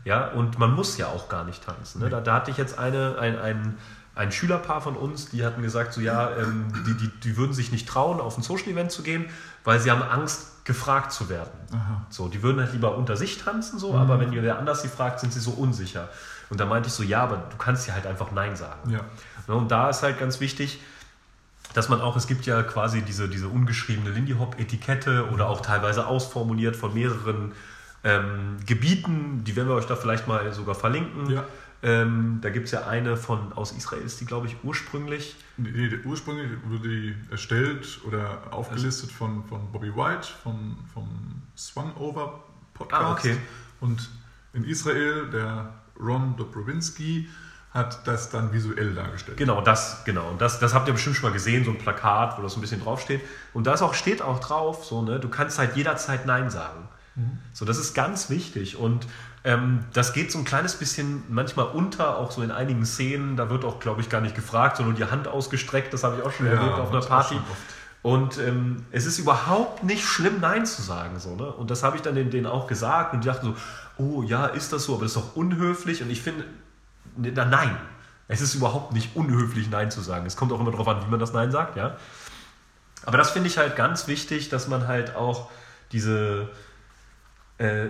Ja, und man muss ja auch gar nicht tanzen. Ne? Da, da hatte ich jetzt eine, ein, ein, ein Schülerpaar von uns, die hatten gesagt, so ja, ähm, die, die, die würden sich nicht trauen, auf ein Social Event zu gehen, weil sie haben Angst, gefragt zu werden. Aha. So, die würden halt lieber unter sich tanzen, so, aber wenn wer anders sie fragt, sind sie so unsicher. Und da meinte ich so, ja, aber du kannst ja halt einfach Nein sagen. Ja. Ne, Und da ist halt ganz wichtig, dass man auch, es gibt ja quasi diese, diese ungeschriebene Lindy Hop-Etikette oder auch teilweise ausformuliert von mehreren ähm, Gebieten, die werden wir euch da vielleicht mal sogar verlinken. Ja. Ähm, da gibt es ja eine von, aus Israel ist die, glaube ich, ursprünglich. Die, die, ursprünglich wurde die erstellt oder aufgelistet von, von Bobby White vom, vom Swung Over Podcast. Ah, okay. Und in Israel, der Ron Dobrowinski hat das dann visuell dargestellt. Genau, das, genau. Und das, das habt ihr bestimmt schon mal gesehen, so ein Plakat, wo das so ein bisschen draufsteht. Und da auch, steht auch drauf, so, ne, du kannst halt jederzeit Nein sagen. So, das ist ganz wichtig. Und ähm, das geht so ein kleines bisschen manchmal unter, auch so in einigen Szenen. Da wird auch, glaube ich, gar nicht gefragt, sondern die Hand ausgestreckt. Das habe ich auch schon Ja, erlebt auf einer Party. Und ähm, es ist überhaupt nicht schlimm, Nein zu sagen. So, ne? Und das habe ich dann denen, denen auch gesagt und die dachten so, oh ja, ist das so, aber das ist doch unhöflich. Und ich finde, ne, na, nein, es ist überhaupt nicht unhöflich, Nein zu sagen. Es kommt auch immer darauf an, wie man das Nein sagt, ja. Aber das finde ich halt ganz wichtig, dass man halt auch diese, äh,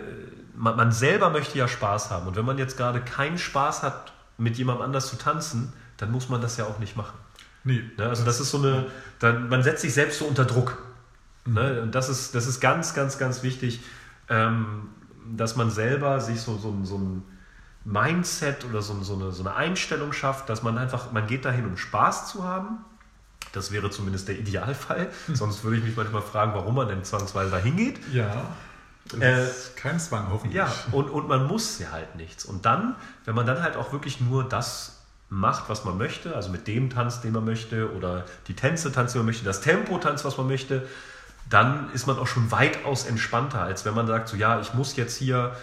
man, man selber möchte ja Spaß haben. Und wenn man jetzt gerade keinen Spaß hat, mit jemandem anders zu tanzen, dann muss man das ja auch nicht machen. Nee, Ne? Also das ist so eine, dann, man setzt sich selbst so unter Druck. Ne? Und das ist, das ist ganz, ganz, ganz wichtig, ähm, dass man selber sich so, so, so ein Mindset oder so, so, eine, so eine Einstellung schafft, dass man einfach, man geht dahin, um Spaß zu haben. Das wäre zumindest der Idealfall. Sonst würde ich mich manchmal fragen, warum man denn zwangsweise dahin geht. Ja. Äh, ist kein Zwang, hoffentlich. Ja, und, und man muss ja halt nichts. Und dann, wenn man dann halt auch wirklich nur das macht, was man möchte, also mit dem tanzt, den man möchte, oder die Tänze tanzt, die man möchte, das Tempo tanzt, was man möchte, dann ist man auch schon weitaus entspannter, als wenn man sagt, so ja, ich muss jetzt hier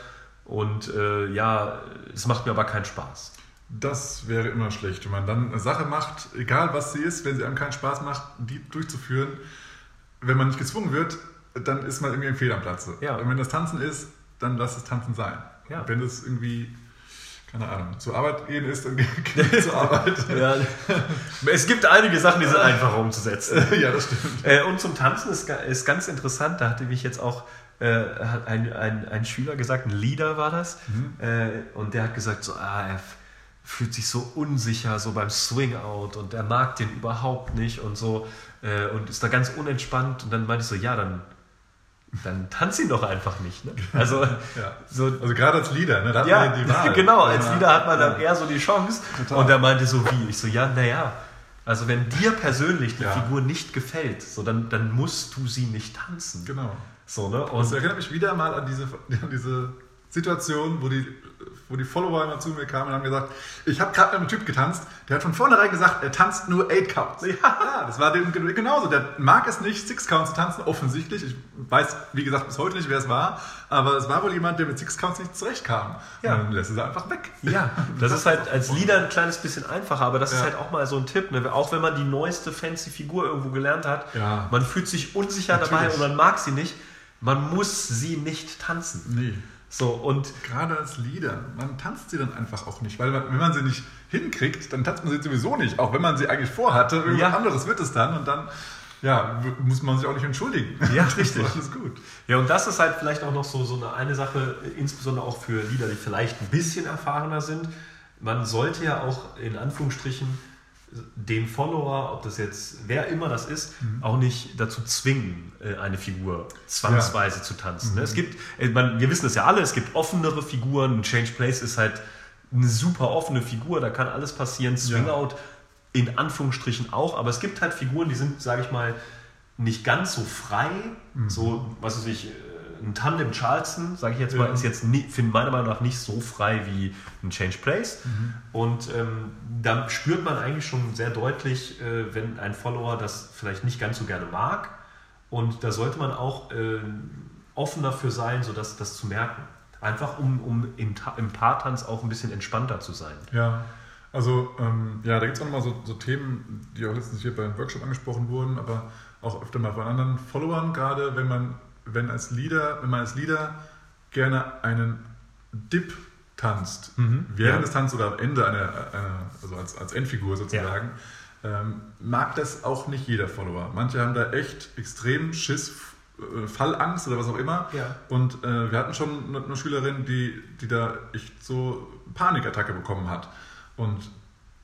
und äh, ja, es macht mir aber keinen Spaß. Das wäre immer schlecht, wenn man dann eine Sache macht, egal was sie ist, wenn sie einem keinen Spaß macht, die durchzuführen. Wenn man nicht gezwungen wird, dann ist man irgendwie ein Fehl am Platze. Ja. Und wenn das Tanzen ist, dann lass es Tanzen sein. Ja. Wenn es irgendwie, keine Ahnung, zur Arbeit gehen ist, dann geh zur Arbeit. Ja, es gibt einige Sachen, die sind einfacher umzusetzen. ja, das stimmt. Äh, und zum Tanzen ist, ist ganz interessant, da hatte mich jetzt auch äh, hat ein, ein, ein Schüler gesagt, ein Leader war das, äh, und der hat gesagt, so, ah, er fühlt sich so unsicher so beim Swing-Out und er mag den überhaupt nicht und so und ist da ganz unentspannt und dann meinte ich so, ja, dann, dann tanz ihn doch einfach nicht. Ne? Also, Ja. so, Also gerade als Leader, ne, da hat ja, man die Wahl. genau, als Ja. Leader hat man dann eher so die Chance. Total. Und er meinte so wie, ich so, ja, naja, also wenn dir persönlich die. Figur nicht gefällt, so dann, dann musst du sie nicht tanzen. Genau. So, ne? Das Und erinnert mich wieder mal an diese, an diese Situation, wo die, wo die Follower immer zu mir kamen und haben gesagt, ich habe gerade mit einem Typ getanzt, der hat von vornherein gesagt, er tanzt nur 8 Counts. Ja. das war dem gen- genauso. Der mag es nicht, 6 Counts zu tanzen, offensichtlich. Ich weiß, wie gesagt, bis heute nicht, wer es war, aber es war wohl jemand, der mit 6 Counts nicht zurechtkam. Ja. Und dann lässt es einfach weg. ja, das ist halt als Leader ein kleines bisschen einfacher, aber das ist Ja. halt auch mal so ein Tipp, ne? auch wenn man die neueste fancy Figur irgendwo gelernt hat, Ja. man fühlt sich unsicher dabei Natürlich. und man mag sie nicht, man muss sie nicht tanzen. Nee. So, und Gerade als Leader, man tanzt sie dann einfach auch nicht, weil man, wenn man sie nicht hinkriegt, dann tanzt man sie sowieso nicht, auch wenn man sie eigentlich vorhatte, irgendwas Ja. anderes wird es dann und dann ja, muss man sich auch nicht entschuldigen. Ja, Das ist richtig. Gut. Ja, und das ist halt vielleicht auch noch so, so eine, eine Sache, insbesondere auch für Lieder, die vielleicht ein bisschen erfahrener sind. Man sollte ja auch in Anführungsstrichen den Follower, ob das jetzt wer immer das ist, auch nicht dazu zwingen, äh, eine Figur zwangsweise zu tanzen. ne? Es gibt, äh, wir wissen das ja alle, es gibt offenere Figuren. Change Place ist halt eine super offene Figur, da kann alles passieren. Swing Ja. Out in Anführungsstrichen auch, aber es gibt halt Figuren, die sind, sage ich mal, nicht ganz so frei. So, was weiß ich, äh, ein Tandem Charleston, sage ich jetzt mal, Ja. ist jetzt nie, find meiner Meinung nach nicht so frei wie ein Change Place. Und ähm, da spürt man eigentlich schon sehr deutlich, äh, wenn ein Follower das vielleicht nicht ganz so gerne mag. Und da sollte man auch äh, offen dafür sein, so das, das zu merken. Einfach um, um im, im Paartanz auch ein bisschen entspannter zu sein. Ja, also ähm, ja, da gibt es auch nochmal so, so Themen, die auch letztens hier beim Workshop angesprochen wurden, aber auch öfter mal von anderen Followern, gerade wenn man, wenn als Leader, wenn man als Leader gerne einen Dip tanzt, während ja. des Tanzes oder am Ende einer, einer also als, als Endfigur sozusagen, ähm, mag das auch nicht jeder Follower. Manche haben da echt extrem Schiss, äh, Fallangst oder was auch immer. Ja. Und äh, wir hatten schon eine, eine Schülerin, die, die da echt so Panikattacke bekommen hat. Und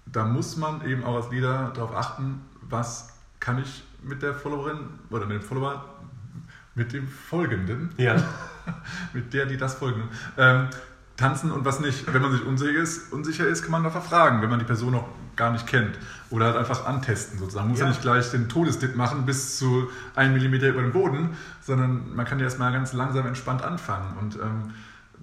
da muss man eben auch als Leader darauf achten, was kann ich mit der Followerin oder mit dem Follower, mit dem Folgenden, Ja. mit der, die das folgen, ähm, tanzen und was nicht. Wenn man sich unsicher ist, unsicher ist, kann man einfach fragen, wenn man die Person noch gar nicht kennt. Oder halt einfach antesten sozusagen. Man muss ja, Ja. nicht gleich den Todesdip machen bis zu 1 Millimeter über dem Boden, sondern man kann ja erstmal ganz langsam entspannt anfangen. Und ähm,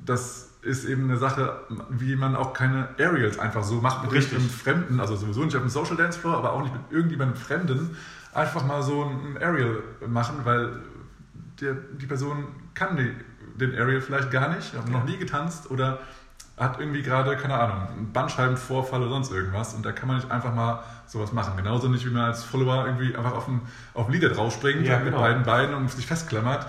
das ist eben eine Sache, wie man auch keine Aerials einfach so macht mit Richtig. einem Fremden, also sowieso nicht auf dem Social Dance Floor, aber auch nicht mit irgendjemandem Fremden, einfach mal so ein Aerial machen, weil der, die Person kann die, den Aerial vielleicht gar nicht, hat noch nie getanzt oder hat irgendwie gerade, keine Ahnung, einen Bandscheibenvorfall oder sonst irgendwas und da kann man nicht einfach mal sowas machen. Genauso nicht, wie man als Follower irgendwie einfach auf ein, auf ein Lieder draufspringt Ja, mit genau. beiden Beinen und sich festklammert.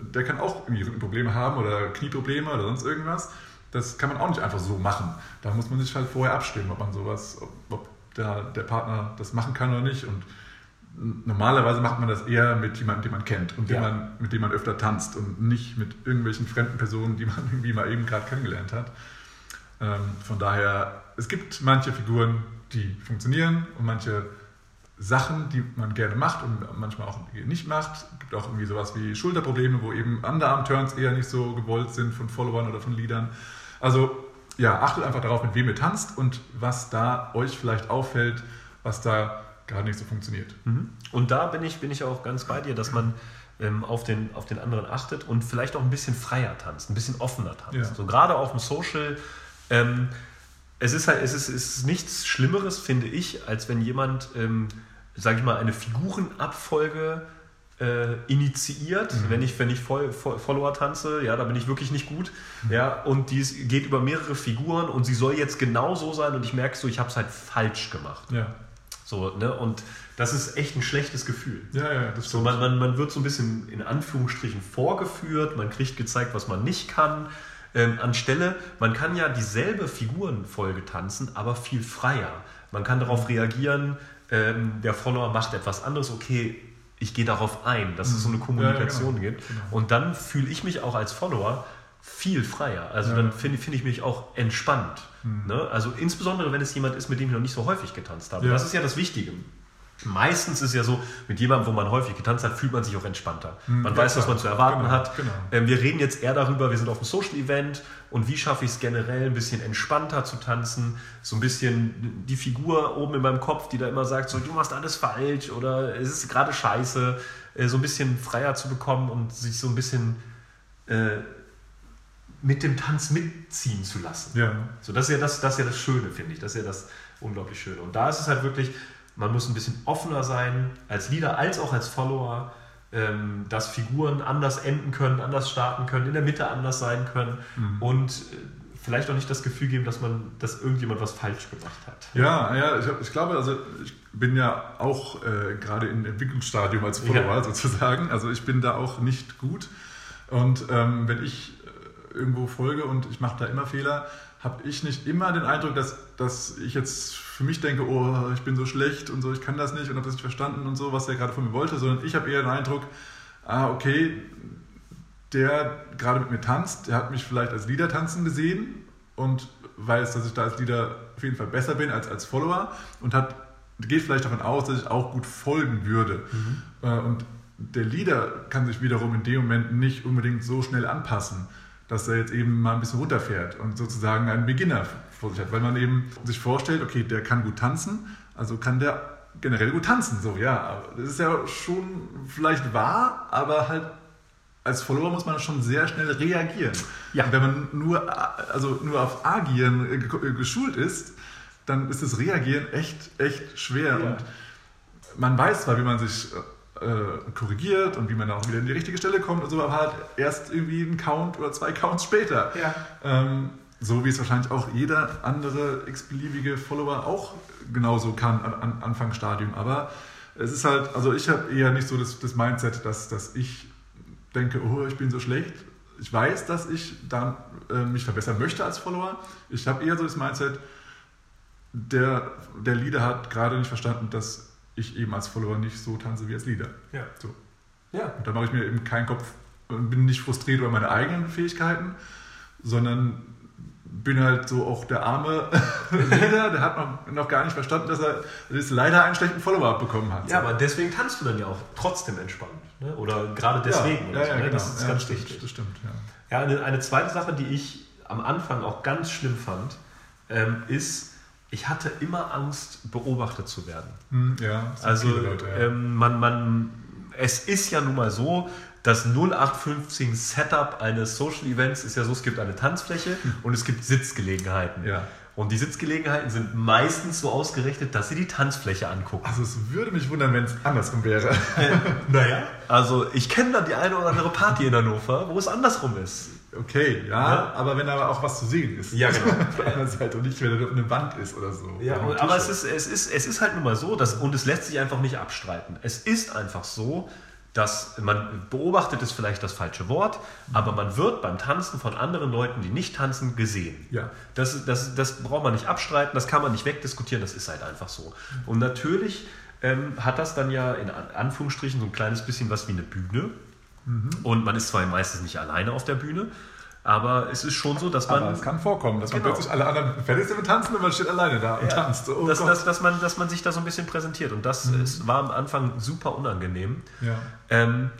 Der kann auch irgendwie Rückenprobleme haben oder Knieprobleme oder sonst irgendwas. Das kann man auch nicht einfach so machen. Da muss man sich halt vorher abstimmen, ob man sowas, ob, ob der, der Partner das machen kann oder nicht. Und normalerweise macht man das eher mit jemandem, den man kennt und Ja. man, mit dem man öfter tanzt und nicht mit irgendwelchen fremden Personen, die man irgendwie mal eben gerade kennengelernt hat. Ähm, von daher, es gibt manche Figuren, die funktionieren und manche Sachen, die man gerne macht und manchmal auch nicht macht. Es gibt auch irgendwie sowas wie Schulterprobleme, wo eben Underarm-Turns eher nicht so gewollt sind von Followern oder von Leadern. Also ja, achtet einfach darauf, mit wem ihr tanzt und was da euch vielleicht auffällt, was da gerade nicht so funktioniert. Mhm. Und da bin ich, bin ich auch ganz bei dir, dass man ähm, auf, den, auf den anderen achtet und vielleicht auch ein bisschen freier tanzt, ein bisschen offener tanzt. Ja. So gerade auf dem Social. Ähm, es ist halt, es ist, es ist nichts Schlimmeres, finde ich, als wenn jemand, ähm, sage ich mal, eine Figurenabfolge äh, initiiert. Wenn ich, wenn ich Fol Fol Follower tanze, ja, da bin ich wirklich nicht gut. Ja, und dies geht über mehrere Figuren und sie soll jetzt genau so sein und ich merke so, ich habe es halt falsch gemacht. Ja, So, ne? Und das ist echt ein schlechtes Gefühl. ja, ja das So, man, man, man wird so ein bisschen in Anführungsstrichen vorgeführt, man kriegt gezeigt, was man nicht kann. Ähm, anstelle, man kann ja dieselbe Figurenfolge tanzen, aber viel freier. Man kann darauf reagieren, ähm, der Follower macht etwas anderes, okay, ich gehe darauf ein, dass es so eine Kommunikation Ja, ja, genau. gibt. Genau. Und dann fühle ich mich auch als Follower viel freier. Also Ja. dann finde finde ich mich auch entspannt. Mhm. Ne? Also insbesondere, wenn es jemand ist, mit dem ich noch nicht so häufig getanzt habe. Ja. Das ist ja das Wichtige. Meistens ist ja so, mit jemandem, wo man häufig getanzt hat, fühlt man sich auch entspannter. Mhm, Man ja, weiß, was man zu erwarten Genau, hat. genau. Ähm, wir reden jetzt eher darüber, wir sind auf einem Social-Event und wie schaffe ich es generell, ein bisschen entspannter zu tanzen. So ein bisschen die Figur oben in meinem Kopf, die da immer sagt, so, du machst alles falsch oder es ist gerade scheiße, äh, so ein bisschen freier zu bekommen und sich so ein bisschen äh, mit dem Tanz mitziehen zu lassen. Ja. So, das ist ja das, das, ist ja das Schöne, finde ich. Das ist ja das unglaublich Schöne. Und da ist es halt wirklich, man muss ein bisschen offener sein, als Leader als auch als Follower, ähm, dass Figuren anders enden können, anders starten können, in der Mitte anders sein können und äh, vielleicht auch nicht das Gefühl geben, dass man, dass irgendjemand was falsch gemacht hat. Ja, ja, ich, ich glaube, also ich bin ja auch äh, gerade im Entwicklungsstadium als Follower Ja. sozusagen. Also ich bin da auch nicht gut. Und ähm, wenn ich irgendwo folge und ich mache da immer Fehler, habe ich nicht immer den Eindruck, dass, dass ich jetzt für mich denke, oh, ich bin so schlecht und so, ich kann das nicht und habe das nicht verstanden und so, was er gerade von mir wollte, sondern ich habe eher den Eindruck, ah, okay, der gerade mit mir tanzt, der hat mich vielleicht als Leader tanzen gesehen und weiß, dass ich da als Leader auf jeden Fall besser bin als als Follower und hat, geht vielleicht davon aus, dass ich auch gut folgen würde. Äh, Und der Leader kann sich wiederum in dem Moment nicht unbedingt so schnell anpassen, dass er jetzt eben mal ein bisschen runterfährt und sozusagen einen Beginner vor sich hat, weil man eben sich vorstellt, okay, der kann gut tanzen, also kann der generell gut tanzen. So, ja, das ist ja schon vielleicht wahr, aber halt als Follower muss man schon sehr schnell reagieren. Ja. Und wenn man nur, also nur auf Agieren ge- geschult ist, dann ist das Reagieren echt, echt schwer. Ja. Und man weiß zwar, wie man sich äh, korrigiert und wie man dann auch wieder in die richtige Stelle kommt und so, aber halt erst irgendwie einen Count oder zwei Counts später. Ja. Ähm, so wie es wahrscheinlich auch jeder andere x-beliebige Follower auch genauso kann an, an Anfangsstadium. Aber es ist halt, also ich habe eher nicht so das, das Mindset, dass, dass ich denke, oh, ich bin so schlecht. Ich weiß, dass ich da äh, mich verbessern möchte als Follower. Ich habe eher so das Mindset, der, der Leader hat gerade nicht verstanden, dass ich eben als Follower nicht so tanze wie als Leader. Ja. So. Ja. Und da mache ich mir eben keinen Kopf und bin nicht frustriert über meine eigenen Fähigkeiten, sondern bin halt so auch der arme Leader, der hat noch, noch gar nicht verstanden, dass er dass er leider einen schlechten Follower abbekommen hat. Ja, aber deswegen tanzt du dann ja auch trotzdem entspannt. Ne? Oder gerade deswegen. Ja, ja, so, ne? genau. Das ist ja, ganz stimmt, wichtig. Das stimmt, ja. Ja, eine, eine zweite Sache, die ich am Anfang auch ganz schlimm fand, ähm, ist, ich hatte immer Angst, beobachtet zu werden. Hm, ja, Also Leute, ja. ähm, man, man, es ist ja nun mal so, das 0815 Setup eines Social Events ist ja so, es gibt eine Tanzfläche und es gibt Sitzgelegenheiten. Ja. Und die Sitzgelegenheiten sind meistens so ausgerichtet, dass sie die Tanzfläche angucken. Also es würde mich wundern, wenn es andersrum wäre. Naja. Also ich kenne da die eine oder andere Party in Hannover, wo es andersrum ist. Okay, ja, Ja. aber wenn aber auch was zu sehen ist. Ja, genau. Auf der anderen Seite und nicht, wenn da eine Wand ist oder so. Ja, ein aber es ist, es, ist, es ist halt nun mal so, dass, und es lässt sich einfach nicht abstreiten. Es ist einfach so, dass man beobachtet ist vielleicht das falsche Wort, aber man wird beim Tanzen von anderen Leuten, die nicht tanzen, gesehen. Ja. Das, das, das braucht man nicht abstreiten, das kann man nicht wegdiskutieren, das ist halt einfach so. Und natürlich ähm, hat das dann ja in An- Anführungsstrichen so ein kleines bisschen was wie eine Bühne. Mhm. Und man ist zwar meistens nicht alleine auf der Bühne, aber es ist schon so, dass man. Aber es kann vorkommen, dass man Genau. plötzlich alle anderen fertig sind mit Tanzen und man steht alleine da und tanzt. Oh dass, dass, dass, man, dass man sich da so ein bisschen präsentiert. Und das ist, war am Anfang super unangenehm. ja. Ähm,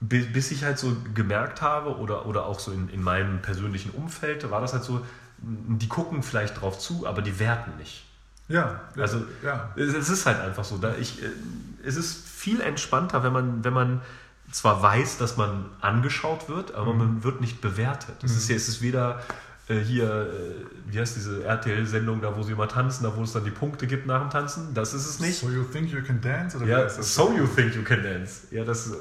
bi- bis ich halt so gemerkt habe oder, oder auch so in, in meinem persönlichen Umfeld, war das halt so, die gucken vielleicht drauf zu, aber die werten nicht. ja, Also ja. es, es ist halt einfach so. Da ich, äh, es ist viel entspannter, wenn man, wenn man zwar weiß, dass man angeschaut wird, aber Mhm. man wird nicht bewertet. Es ist es ist weder äh, hier, äh, wie heißt diese RTL-Sendung, da wo sie immer tanzen, da wo es dann die Punkte gibt nach dem Tanzen, das ist es nicht. So you think you can dance? Oder Ja, so you think you can dance. Ja, das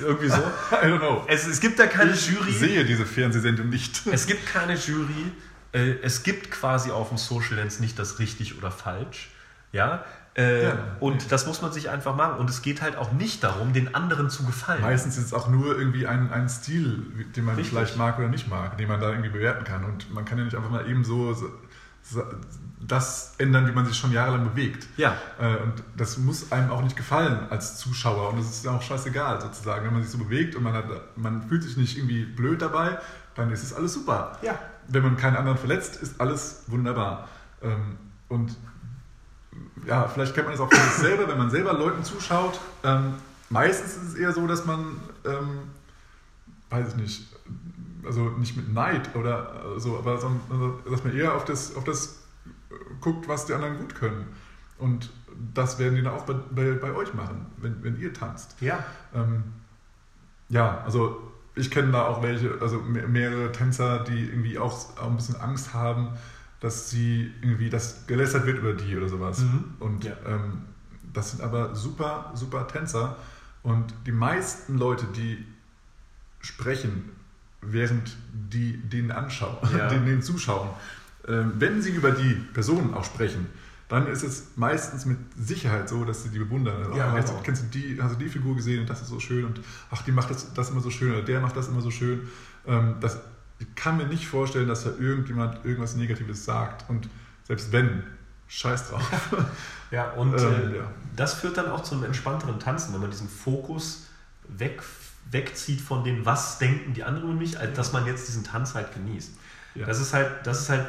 irgendwie so. I don't know. Es, es gibt da keine Ich Jury. sehe diese Fernsehsendung nicht. Es gibt keine Jury. Äh, Es gibt quasi auf dem Social Dance nicht das richtig oder falsch. Ja. Äh, Ja. und das muss man sich einfach machen. Und es geht halt auch nicht darum, den anderen zu gefallen. Meistens ist es auch nur irgendwie ein, ein Stil, den man Richtig. vielleicht mag oder nicht mag, den man da irgendwie bewerten kann. Und man kann ja nicht einfach mal eben so, das ändern, wie man sich schon jahrelang bewegt. Ja. Äh, Und das muss einem auch nicht gefallen als Zuschauer. Und das ist ja auch scheißegal sozusagen. Wenn man sich so bewegt und man, hat, man fühlt sich nicht irgendwie blöd dabei, dann ist es alles super. Ja. Wenn man keinen anderen verletzt, ist alles wunderbar. Ähm, Und ja, vielleicht kennt man das auch von sich selber, wenn man selber Leuten zuschaut. Ähm, meistens ist es eher so, dass man, ähm, weiß ich nicht, also nicht mit Neid oder so, aber so, also, dass man eher auf das, auf das äh, guckt, was die anderen gut können. Und das werden die dann auch bei, bei, bei euch machen, wenn, wenn ihr tanzt. Ja. Ähm, ja, also ich kenne da auch welche, also me- mehrere Tänzer, die irgendwie auch, auch ein bisschen Angst haben, dass sie irgendwie, dass gelästert wird über die oder sowas. Mhm. Und Ja. ähm, das sind aber super, super Tänzer. Und die meisten Leute, die sprechen, während die denen anschauen, Ja. denen, denen zuschauen, ähm, wenn sie über die Personen auch sprechen, dann ist es meistens mit Sicherheit so, dass sie die bewundern. Also, Ja, ah, hast, genau. du, kennst du die, hast du die Figur gesehen und das ist so schön und ach, die macht das, das immer so schön oder der macht das immer so schön. Ähm, das, ich kann mir nicht vorstellen, dass da irgendjemand irgendwas Negatives sagt und selbst wenn, scheiß drauf. Ja, und Ähm, äh, ja. das führt dann auch zu einem entspannteren Tanzen, wenn man diesen Fokus weg, wegzieht von dem, was denken die anderen um mich, als dass man jetzt diesen Tanz halt genießt. Ja. Das ist halt, das ist halt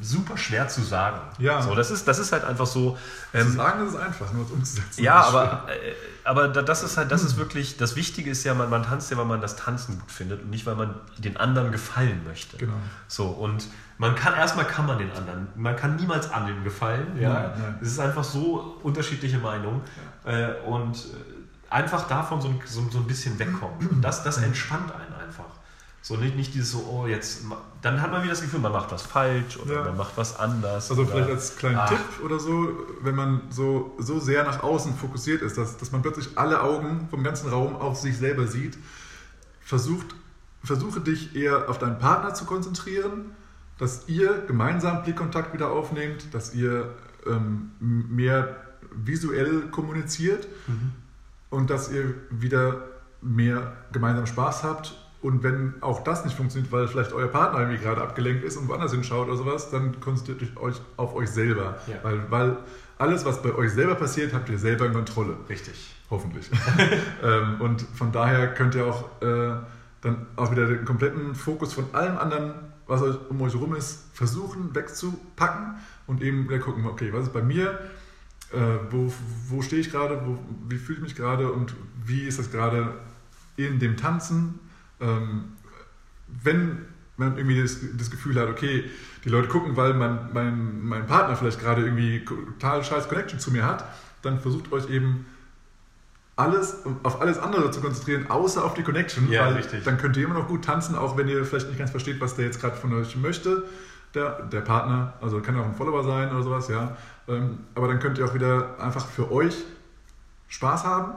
super schwer zu sagen. Ja. So, das, ist, das ist halt einfach so. Zu Ähm, sagen ist es einfach, nur umzusetzen. ja, aber, äh, aber da- das ist halt, das ist wirklich, das Wichtige ist ja, man, man tanzt ja, weil man das Tanzen gut findet und nicht, weil man den anderen gefallen möchte. Genau. So, und man kann, erstmal kann man den anderen, man kann niemals anderen gefallen. Ja? Nein, nein. Es ist einfach so unterschiedliche Meinungen. Äh, und äh, einfach davon so, ein- so, so ein bisschen wegkommen. Und das, das entspannt einen. So nicht, nicht dieses so, oh, jetzt, dann hat man wieder das Gefühl, man macht was falsch oder Ja. man macht was anders. Also oder, vielleicht als kleinen Ach. Tipp oder so, wenn man so, so sehr nach außen fokussiert ist, dass, dass man plötzlich alle Augen vom ganzen Raum auf sich selber sieht, versucht, versuche dich eher auf deinen Partner zu konzentrieren, dass ihr gemeinsam Blickkontakt wieder aufnehmt, dass ihr ähm, mehr visuell kommuniziert Mhm. und dass ihr wieder mehr gemeinsam Spaß habt. Und wenn auch das nicht funktioniert, weil vielleicht euer Partner irgendwie gerade abgelenkt ist und woanders hinschaut oder sowas, dann konzentriert euch auf euch selber. Ja. Weil, weil alles, was bei euch selber passiert, habt ihr selber in Kontrolle. Richtig. Hoffentlich. ähm, und von daher könnt ihr auch äh, dann auch wieder den kompletten Fokus von allem anderen, was euch, um euch herum ist, versuchen wegzupacken und eben wieder gucken, okay, was ist bei mir, äh, wo, wo stehe ich gerade, wie fühle ich mich gerade und wie ist das gerade in dem Tanzen. Ähm, wenn man irgendwie das, das Gefühl hat, okay, die Leute gucken, weil mein, mein, mein Partner vielleicht gerade irgendwie total scheiß Connection zu mir hat, dann versucht euch eben alles, auf alles andere zu konzentrieren, außer auf die Connection. Ja, weil richtig. Dann könnt ihr immer noch gut tanzen, auch wenn ihr vielleicht nicht ganz versteht, was der jetzt gerade von euch möchte. Der, der Partner, also kann auch ein Follower sein oder sowas, ja. Ähm, aber dann könnt ihr auch wieder einfach für euch Spaß haben.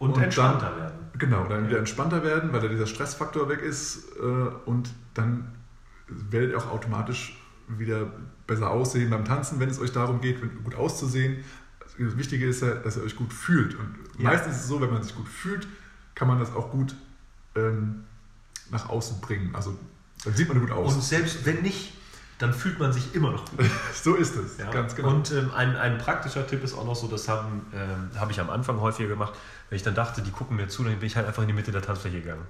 Und, Und entspannter dann- werden. Genau, dann wieder entspannter werden, weil da dieser Stressfaktor weg ist äh, und dann werdet ihr auch automatisch wieder besser aussehen beim Tanzen, wenn es euch darum geht, gut auszusehen. Das Wichtige ist ja, dass ihr euch gut fühlt. Und Ja. meistens ist es so, wenn man sich gut fühlt, kann man das auch gut ähm, nach außen bringen. Also dann sieht man gut aus. Und selbst wenn nicht, dann fühlt man sich immer noch gut. so ist es, Ja. ganz genau. Und ähm, ein, ein praktischer Tipp ist auch noch so, das haben, ähm, habe ich am Anfang häufiger gemacht, wenn ich dann dachte, die gucken mir zu, dann bin ich halt einfach in die Mitte der Tanzfläche gegangen.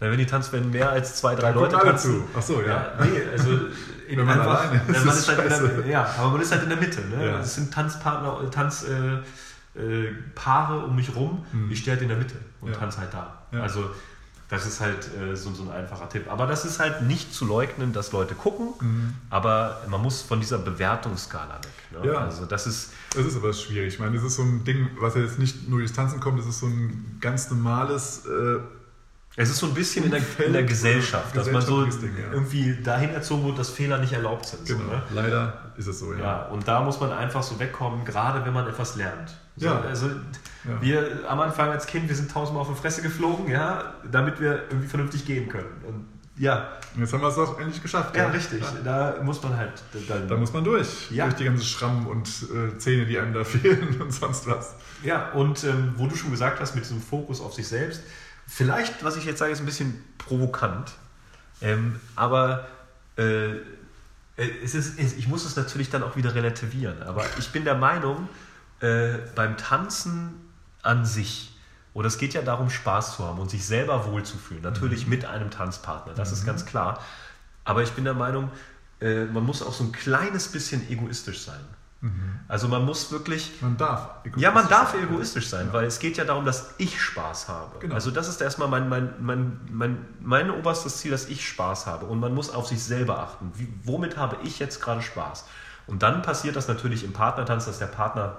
Weil wenn die Tanz, wenn mehr als zwei, drei Da gucken Leute tanzen, zu. Ach so, ja. Ja, nee, also in Wenn man einfach, alleine ist, man ist halt in der, ja, aber man ist halt in der Mitte. Ne? Ja. Es sind Tanzpartner, Tanz, äh, äh, Paare um mich rum. Hm. Ich stehe halt in der Mitte und Ja. tanze halt da. Ja. Also das ist halt äh, so, so ein einfacher Tipp. Aber das ist halt nicht zu leugnen, dass Leute gucken, Mhm. aber man muss von dieser Bewertungsskala weg. Ne? Ja. Also das ist Das ist aber schwierig. Ich meine, das ist so ein Ding, was ja jetzt nicht nur durchs Tanzen kommt, das ist so ein ganz normales äh, Es ist so ein bisschen in der, in der Gesellschaft, dass man so Ding, ja. irgendwie dahin erzogen wird, dass Fehler nicht erlaubt sind. So, Genau, ne? leider ist es so, ja. Ja, und da muss man einfach so wegkommen, gerade wenn man etwas lernt. So, Ja. Also Ja. wir am Anfang als Kind, wir sind tausendmal auf die Fresse geflogen, ja, damit wir irgendwie vernünftig gehen können. Und ja, Und jetzt haben wir es auch endlich geschafft. ja, richtig. Da muss man halt dann, Da muss man durch. Ja. Durch die ganzen Schrammen und äh, Zähne, die einem da fehlen und sonst was. Ja, und ähm, wo du schon gesagt hast, mit diesem Fokus auf sich selbst, vielleicht, was ich jetzt sage, ist ein bisschen provokant, ähm, aber äh, es ist, ich muss es natürlich dann auch wieder relativieren. Aber ich bin der Meinung, äh, beim Tanzen an sich, oder es geht ja darum, Spaß zu haben und sich selber wohlzufühlen, natürlich mit einem Tanzpartner, das ist ganz klar. Aber ich bin der Meinung, äh, man muss auch so ein kleines bisschen egoistisch sein. Also man muss wirklich Man darf. ja, man darf sein. egoistisch sein, weil es geht ja darum, dass ich Spaß habe. Genau. Also das ist erstmal mein, mein, mein, mein, mein oberstes Ziel, dass ich Spaß habe. Und man muss auf sich selber achten. Wie, womit habe ich jetzt gerade Spaß? Und dann passiert das natürlich im Partnertanz, dass der Partner,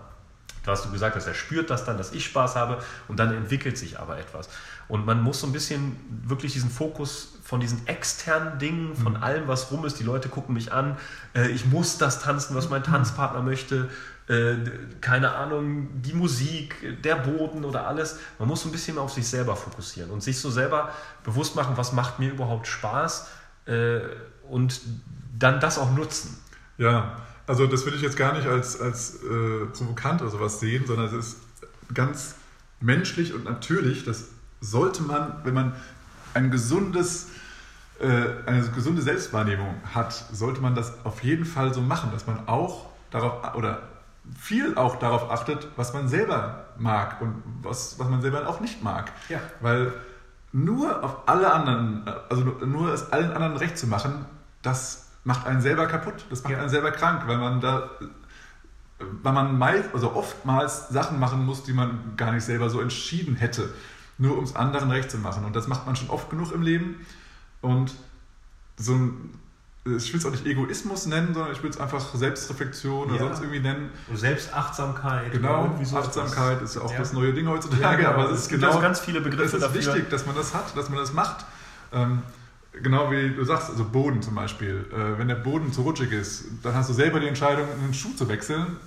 da hast du gesagt, dass er spürt das dann, dass ich Spaß habe und dann entwickelt sich aber etwas. Und man muss so ein bisschen wirklich diesen Fokus von diesen externen Dingen, von allem, was rum ist, die Leute gucken mich an, äh, ich muss das tanzen, was mein Tanzpartner möchte, äh, keine Ahnung, die Musik, der Boden oder alles. Man muss so ein bisschen auf sich selber fokussieren und sich so selber bewusst machen, was macht mir überhaupt Spaß äh, und dann das auch nutzen. Ja, also das würde ich jetzt gar nicht als, als äh, provokant oder sowas sehen, sondern es ist ganz menschlich und natürlich. Das sollte man, wenn man ein gesundes, äh, eine gesunde Selbstwahrnehmung hat, sollte man das auf jeden Fall so machen, dass man auch darauf oder viel auch darauf achtet, was man selber mag und was, was man selber auch nicht mag. Ja. Weil nur auf alle anderen, also nur- nur es allen anderen recht zu machen, das macht einen selber kaputt. Das macht Ja. einen selber krank, weil man da, weil man meist, also oftmals Sachen machen muss, die man gar nicht selber so entschieden hätte, nur um es anderen recht zu machen. Und das macht man schon oft genug im Leben. Und so ein, ich will es auch nicht Egoismus nennen, sondern ich will es einfach Selbstreflexion oder Ja. sonst irgendwie nennen. Selbstachtsamkeit. oder Genau, so. Achtsamkeit ist ja auch Ja. das neue Ding heutzutage, Ja, genau. aber es ist Es genau ganz viele Begriffe es ist dafür. wichtig, dass man das hat, dass man das macht. Ähm, genau wie du sagst, also Boden zum Beispiel. Äh, wenn der Boden zu rutschig ist, dann hast du selber die Entscheidung, einen Schuh zu wechseln.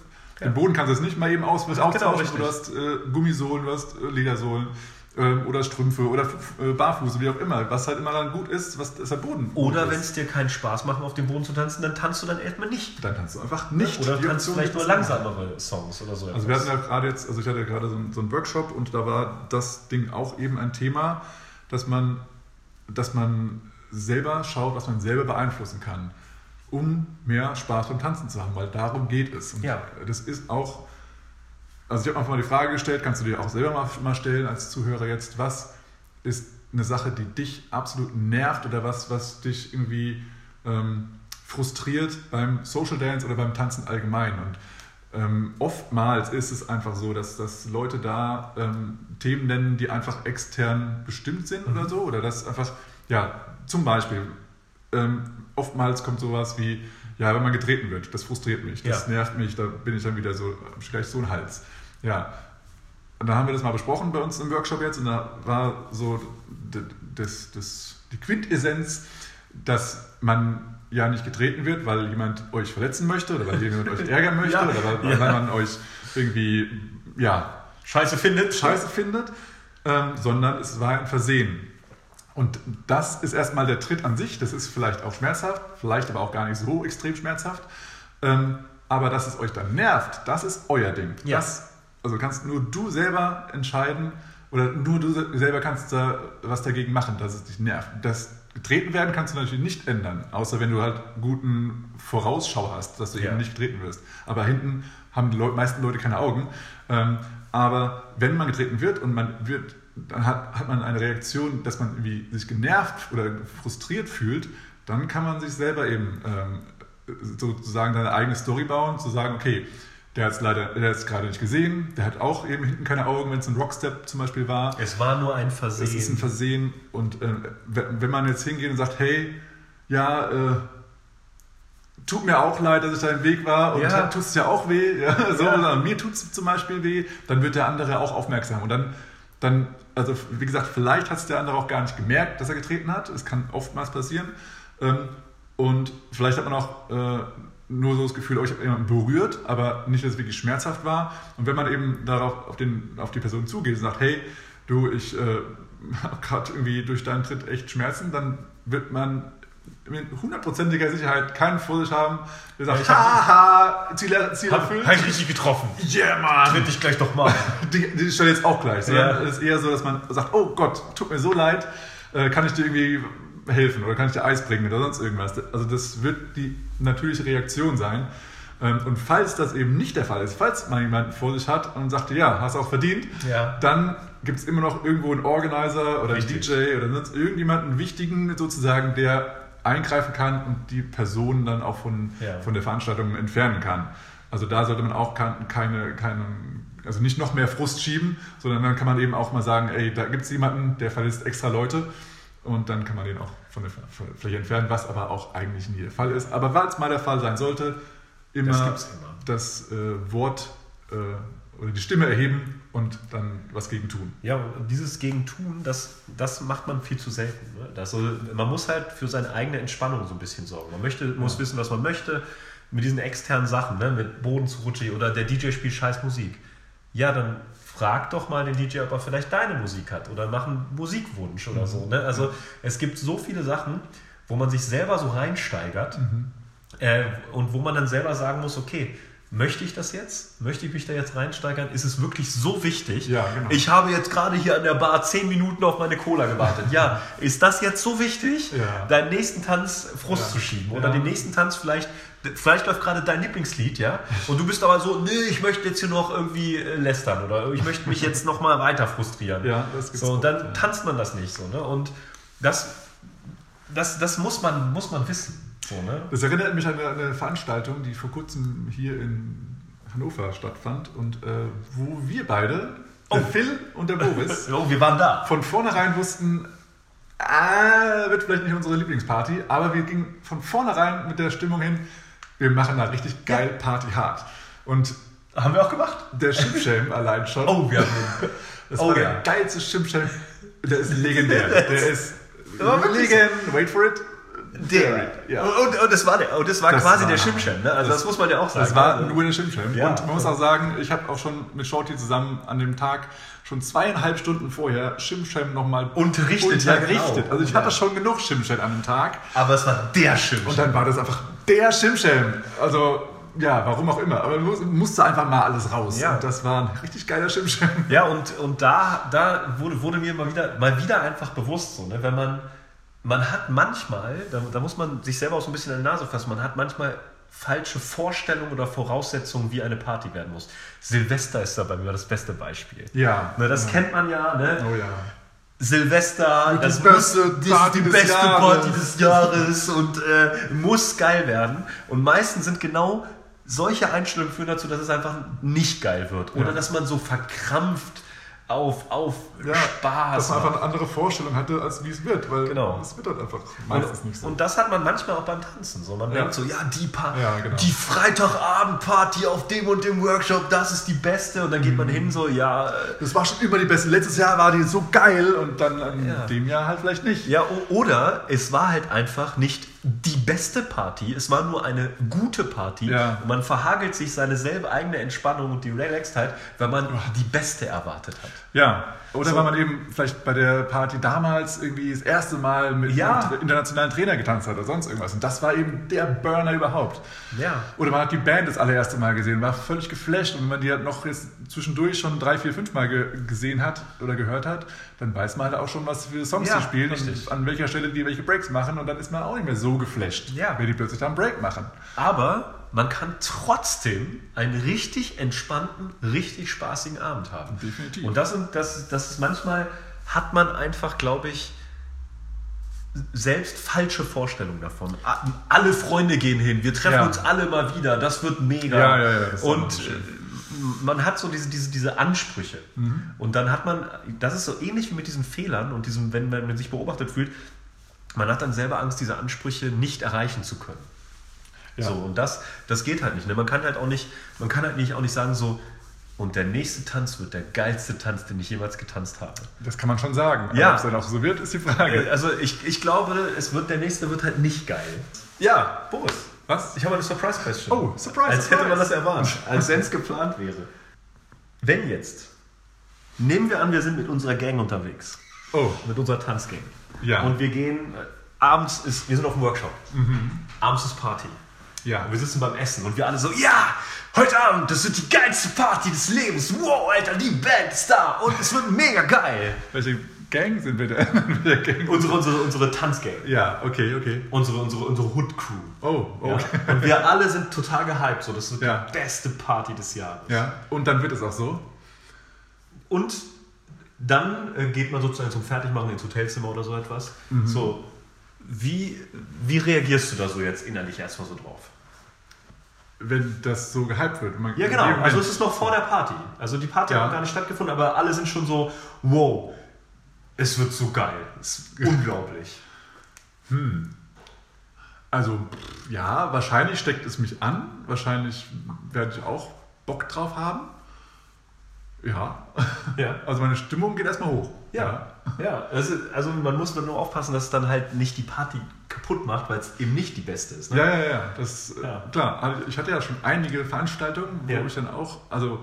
Den Boden kannst du jetzt nicht mal eben aus, Genau, austauschen. richtig. du hast äh, Gummisohlen, du hast äh, Ledersohlen ähm, oder Strümpfe oder äh, Barfuß, wie auch immer. Was halt immer dann gut ist, was ist der Boden. Oder wenn es dir keinen Spaß macht, auf dem Boden zu tanzen, dann tanzt du dann erstmal nicht. Dann kannst du einfach nicht. Oder tanzt du vielleicht nur langsamere Songs oder so. Also wir hatten ja gerade jetzt, also ich hatte ja gerade so einen, so einen Workshop und da war das Ding auch eben ein Thema, dass man, dass man selber schaut, was man selber beeinflussen kann, um mehr Spaß beim Tanzen zu haben, weil darum geht es. Und Ja. das ist auch, also ich habe einfach mal die Frage gestellt, kannst du dir auch selber mal, mal stellen als Zuhörer jetzt, was ist eine Sache, die dich absolut nervt oder was, was dich irgendwie ähm, frustriert beim Social Dance oder beim Tanzen allgemein. Und ähm, oftmals ist es einfach so, dass, dass Leute da ähm, Themen nennen, die einfach extern bestimmt sind oder so. Oder das einfach, ja, zum Beispiel, ähm, oftmals kommt sowas wie, ja, wenn man getreten wird, das frustriert mich, das Ja. nervt mich, da bin ich dann wieder so, hab ich gleich so einen Hals. Ja, da haben wir das mal besprochen bei uns im Workshop jetzt und da war so das, das, die Quintessenz, dass man ja nicht getreten wird, weil jemand euch verletzen möchte oder weil jemand euch ärgern möchte Ja. oder weil, Ja. weil man euch irgendwie ja, Scheiße findet. scheiße findet, ähm, sondern es war ein Versehen. Und das ist erstmal der Tritt an sich. Das ist vielleicht auch schmerzhaft, vielleicht aber auch gar nicht so extrem schmerzhaft. Ähm, aber dass es euch dann nervt, das ist euer Ding. Ja. Das, also kannst nur du selber entscheiden oder nur du se- selber kannst da was dagegen machen, dass es dich nervt. Das getreten werden kannst du natürlich nicht ändern, außer wenn du halt guten Vorausschau hast, dass du Ja. eben nicht getreten wirst. Aber hinten haben die Leu meisten Leute keine Augen. Ähm, aber wenn man getreten wird und man wird, dann hat, hat man eine Reaktion, dass man irgendwie sich genervt oder frustriert fühlt, dann kann man sich selber eben ähm, sozusagen seine eigene Story bauen, zu sagen, okay, der hat es leider, der hat es gerade nicht gesehen, der hat auch eben hinten keine Augen, wenn es ein Rockstep zum Beispiel war. Es war nur ein Versehen. Es ist ein Versehen und äh, wenn man jetzt hingeht und sagt, hey, ja, äh, tut mir auch leid, dass ich da im Weg war und Ja. tut es ja auch weh, ja, so, Ja. mir tut es zum Beispiel weh, dann wird der andere auch aufmerksam und dann, dann also wie gesagt, vielleicht hat es der andere auch gar nicht gemerkt, dass er getreten hat, es kann oftmals passieren ähm, und vielleicht hat man auch äh, nur so das Gefühl, oh, ich habe jemanden berührt, aber nicht, dass es wirklich schmerzhaft war. Und wenn man eben darauf auf, den, auf die Person zugeht und sagt, hey, du, ich äh, habe gerade irgendwie durch deinen Tritt echt Schmerzen, dann wird man mit hundertprozentiger Sicherheit keinen vor sich haben, der sagt, haha, Ziel, Ziel Hab, erfüllt. hab ich richtig getroffen. Yeah, Mann! Tritt dich gleich doch mal. Die, die stelle jetzt auch gleich. Ja. Es ist eher so, dass man sagt, oh Gott, tut mir so leid, äh, kann ich dir irgendwie helfen oder kann ich dir Eis bringen oder sonst irgendwas. Also das wird die natürliche Reaktion sein. Ähm, Und falls das eben nicht der Fall ist, falls man jemanden vor sich hat und sagt, ja, hast auch verdient, Ja. dann gibt es immer noch irgendwo einen Organizer oder einen Richtig. DJ oder sonst irgendjemanden wichtigen sozusagen, der eingreifen kann und die Person dann auch von, Ja. von der Veranstaltung entfernen kann. Also da sollte man auch kein- keine, keine, also nicht noch mehr Frust schieben, sondern dann kann man eben auch mal sagen, ey, da gibt es jemanden, der verlässt extra Leute und dann kann man den auch von der Fläche entfernen, was aber auch eigentlich nie der Fall ist. Aber falls mal der Fall sein sollte, immer Das das, immer. äh, Wort äh, oder die Stimme erheben und dann was gegen tun. Ja, und dieses Gegentun, das, das macht man viel zu selten. Ne? Das soll, man muss halt für seine eigene Entspannung so ein bisschen sorgen. Man möchte, muss wissen, was man möchte mit diesen externen Sachen, ne? mit Boden zu rutschen oder der DJ spielt scheiß Musik. Ja, dann frag doch mal den DJ, ob er vielleicht deine Musik hat oder mach einen Musikwunsch oder so. Ne? Also es gibt so viele Sachen, wo man sich selber so reinsteigert äh, und wo man dann selber sagen muss, okay, möchte ich das jetzt? Möchte ich mich da jetzt reinsteigern? Ist es wirklich so wichtig? Ja, genau. Ich habe jetzt gerade hier an der Bar 10 Minuten auf meine Cola gewartet. Ja, ist das jetzt so wichtig, Ja. deinen nächsten Tanz Frust Ja. zu schieben? Oder Ja. den nächsten Tanz vielleicht, vielleicht läuft gerade dein Lieblingslied, ja? Und du bist aber so, nee, ich möchte jetzt hier noch irgendwie äh, lästern oder ich möchte mich jetzt noch mal weiter frustrieren. Ja, das gibt's so, und dann tanzt man das nicht so, ne? Und das, das, das muss, man, muss man wissen. So, ne? Das erinnert mich an eine, Veranstaltung, die vor kurzem hier in Hannover stattfand und äh, wo wir beide, der Phil und der Boris, Oh, wir waren da. von vornherein wussten, ah, wird vielleicht nicht unsere Lieblingsparty, aber wir gingen von vornherein mit der Stimmung hin, wir machen da richtig geil Party hard. Und Haben wir auch gemacht. der Schimpfschelm allein schon, Oh, wir haben den. das oh war ja. der geilste Schimpfschelm, der ist legendär. Der ist legend, wait for it. Der. Ja. Und, und das war, der, und das war Das quasi war- der Schimpfschelm. Ne? Also das, muss man ja auch sagen. Das war nur der Schimpfschelm. Ja. Und man muss auch sagen, ich habe auch schon mit Shorty zusammen an dem Tag schon zweieinhalb Stunden vorher Schimpfschelm nochmal Unterrichtet, ja, unterrichtet. genau. Also ich Ja. hatte schon genug Schimpfschelm an dem Tag. Aber es war der Schimpfschelm. Und dann war das einfach der Schimpfschelm. Also ja, warum auch immer. Aber muss, musste einfach mal alles raus. Ja. Und das war ein richtig geiler Schimpfschelm. Ja, und, und da, da wurde, wurde mir mal wieder, mal wieder einfach bewusst, so, ne, wenn man, man hat manchmal, da, da muss man sich selber auch so ein bisschen an die Nase fassen, man hat manchmal falsche Vorstellungen oder Voraussetzungen, wie eine Party werden muss. Silvester ist da bei mir das beste Beispiel. Ja. Ne, das ja. kennt man ja, ne? Oh ja. Silvester, die das beste muss, die, Party die des beste Jahres. Party des Jahres und äh, muss geil werden. Und meistens sind genau solche Einstellungen führen dazu, dass es einfach nicht geil wird. Oder Ja. dass man so verkrampft auf, auf Ja, Spaß. dass man macht. einfach eine andere Vorstellung hatte, als wie es wird, weil Genau. es wird halt einfach meistens Und, nicht so. und das hat man manchmal auch beim Tanzen. So, man Ja. denkt so, ja, die, pa Ja, genau. die Freitagabendparty auf dem und dem Workshop, das ist die beste. Und dann geht Mhm. man hin, so, ja, Das war schon immer die beste. Letztes Jahr war die so geil und dann in Ja. dem Jahr halt vielleicht nicht. ja, oder es war halt einfach nicht die beste Party, es war nur eine gute Party. Ja. Und man verhagelt sich seine selbe eigene Entspannung und die Relaxedheit, weil man die beste erwartet hat. Ja. Oder So. weil man eben vielleicht bei der Party damals irgendwie das erste Mal mit Ja. einem internationalen Trainer getanzt hat oder sonst irgendwas. Und das war eben der Burner überhaupt. Ja. Oder man hat die Band das allererste Mal gesehen, war völlig geflasht. Und wenn man die halt noch jetzt zwischendurch schon drei, vier, fünf Mal ge gesehen hat oder gehört hat, dann weiß man halt auch schon, was für Songs Ja, die spielen richtig. und an welcher Stelle die welche Breaks machen. Und dann ist man auch nicht mehr so geflasht, Ja. wenn die plötzlich da einen Break machen. Aber man kann trotzdem einen richtig entspannten, richtig spaßigen Abend haben. Definitiv. Und das, sind- das, das ist manchmal, hat man einfach, glaube ich, selbst falsche Vorstellungen davon. Alle Freunde gehen hin, wir treffen Ja. uns alle mal wieder, das wird mega. Ja, ja, ja, Und so äh, man hat so diese, diese, diese Ansprüche. Mhm. Und dann hat man, das ist so ähnlich wie mit diesen Fehlern und diesem, wenn man sich beobachtet fühlt, man hat dann selber Angst, diese Ansprüche nicht erreichen zu können. Ja. So, und das, das geht halt nicht. Ne? Man kann halt auch nicht, man kann halt nicht auch nicht sagen, so, und der nächste Tanz wird der geilste Tanz, den ich jemals getanzt habe. Das kann man schon sagen. Ja. ob es dann auch so wird, ist die Frage. Also ich, ich glaube, es wird, der nächste wird halt nicht geil. Ja, Boris. Was? Ich habe eine Surprise Question. Oh, Surprise, Als hätte man das erwartet. Als wenn es geplant wäre. Wenn jetzt, nehmen wir an, wir sind mit unserer Gang unterwegs. Oh, Mit unserer Tanzgang. Ja. Und wir gehen, äh, abends ist, wir sind auf dem Workshop. Abends ist Party. ja. Und wir sitzen beim Essen und wir alle so, ja, heute Abend, das wird die geilste Party des Lebens. Wow, Alter, die Band ist da und es wird mega geil. Welche Gang sind wir denn? Gang? Unsere, unsere, unsere Tanzgang. Ja, okay, okay. Unsere, unsere, unsere Hood-Crew. Oh, Ja? okay. Und wir alle sind total gehypt. So, das wird Ja. die beste Party des Jahres. Ja, und dann wird es auch so. Und dann äh, geht man sozusagen zum Fertigmachen ins Hotelzimmer oder so etwas. So, wie, wie reagierst du da so jetzt innerlich erstmal so drauf? Wenn das so gehypt wird. Ja, genau. Also es ist noch vor der Party. Also die Party Ja. hat noch gar nicht stattgefunden, aber alle sind schon so, wow, es wird so geil. Es ist unglaublich. Also, pff, ja, wahrscheinlich steckt es mich an. Wahrscheinlich werde ich auch Bock drauf haben. Ja. Ja. Also meine Stimmung geht erstmal hoch. Ja, ja. Also, also man muss nur aufpassen, dass es dann halt nicht die Party kaputt macht, weil es eben nicht die beste ist. Ne? Ja, ja, ja. Das, äh, Ja. Klar, ich hatte ja schon einige Veranstaltungen, wo Ja. ich dann auch, also,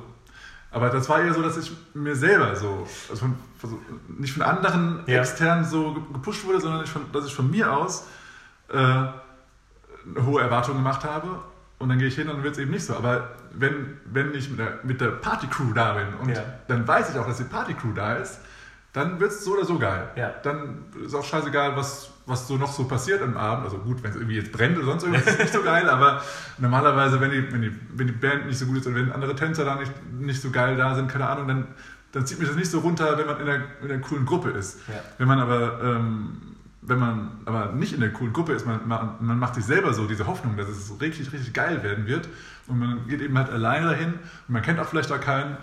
aber das war eher so, dass ich mir selber so, also von, also nicht von anderen Ja. extern so ge- gepusht wurde, sondern ich von, dass ich von mir aus äh, eine hohe Erwartung gemacht habe. Und dann gehe ich hin und dann wird es eben nicht so. Aber wenn, wenn ich mit der, mit der Party-Crew da bin und Ja. dann weiß ich auch, dass die Party-Crew da ist, dann wird es so oder so geil. Ja. Dann ist auch scheißegal, was, was so noch so passiert am Abend. Also gut, wenn es irgendwie jetzt brennt oder sonst irgendwas, ist nicht so geil, aber normalerweise, wenn die, wenn, die, wenn die Band nicht so gut ist oder wenn andere Tänzer da nicht, nicht so geil da sind, keine Ahnung, dann, dann zieht mich das nicht so runter, wenn man in einer, in einer coolen Gruppe ist. Ja. Wenn man aber ähm, wenn man aber nicht in der coolen Gruppe ist, man, man, man macht sich selber so diese Hoffnung, dass es richtig, richtig geil werden wird und man geht eben halt alleine dahin und man kennt auch vielleicht auch keinen,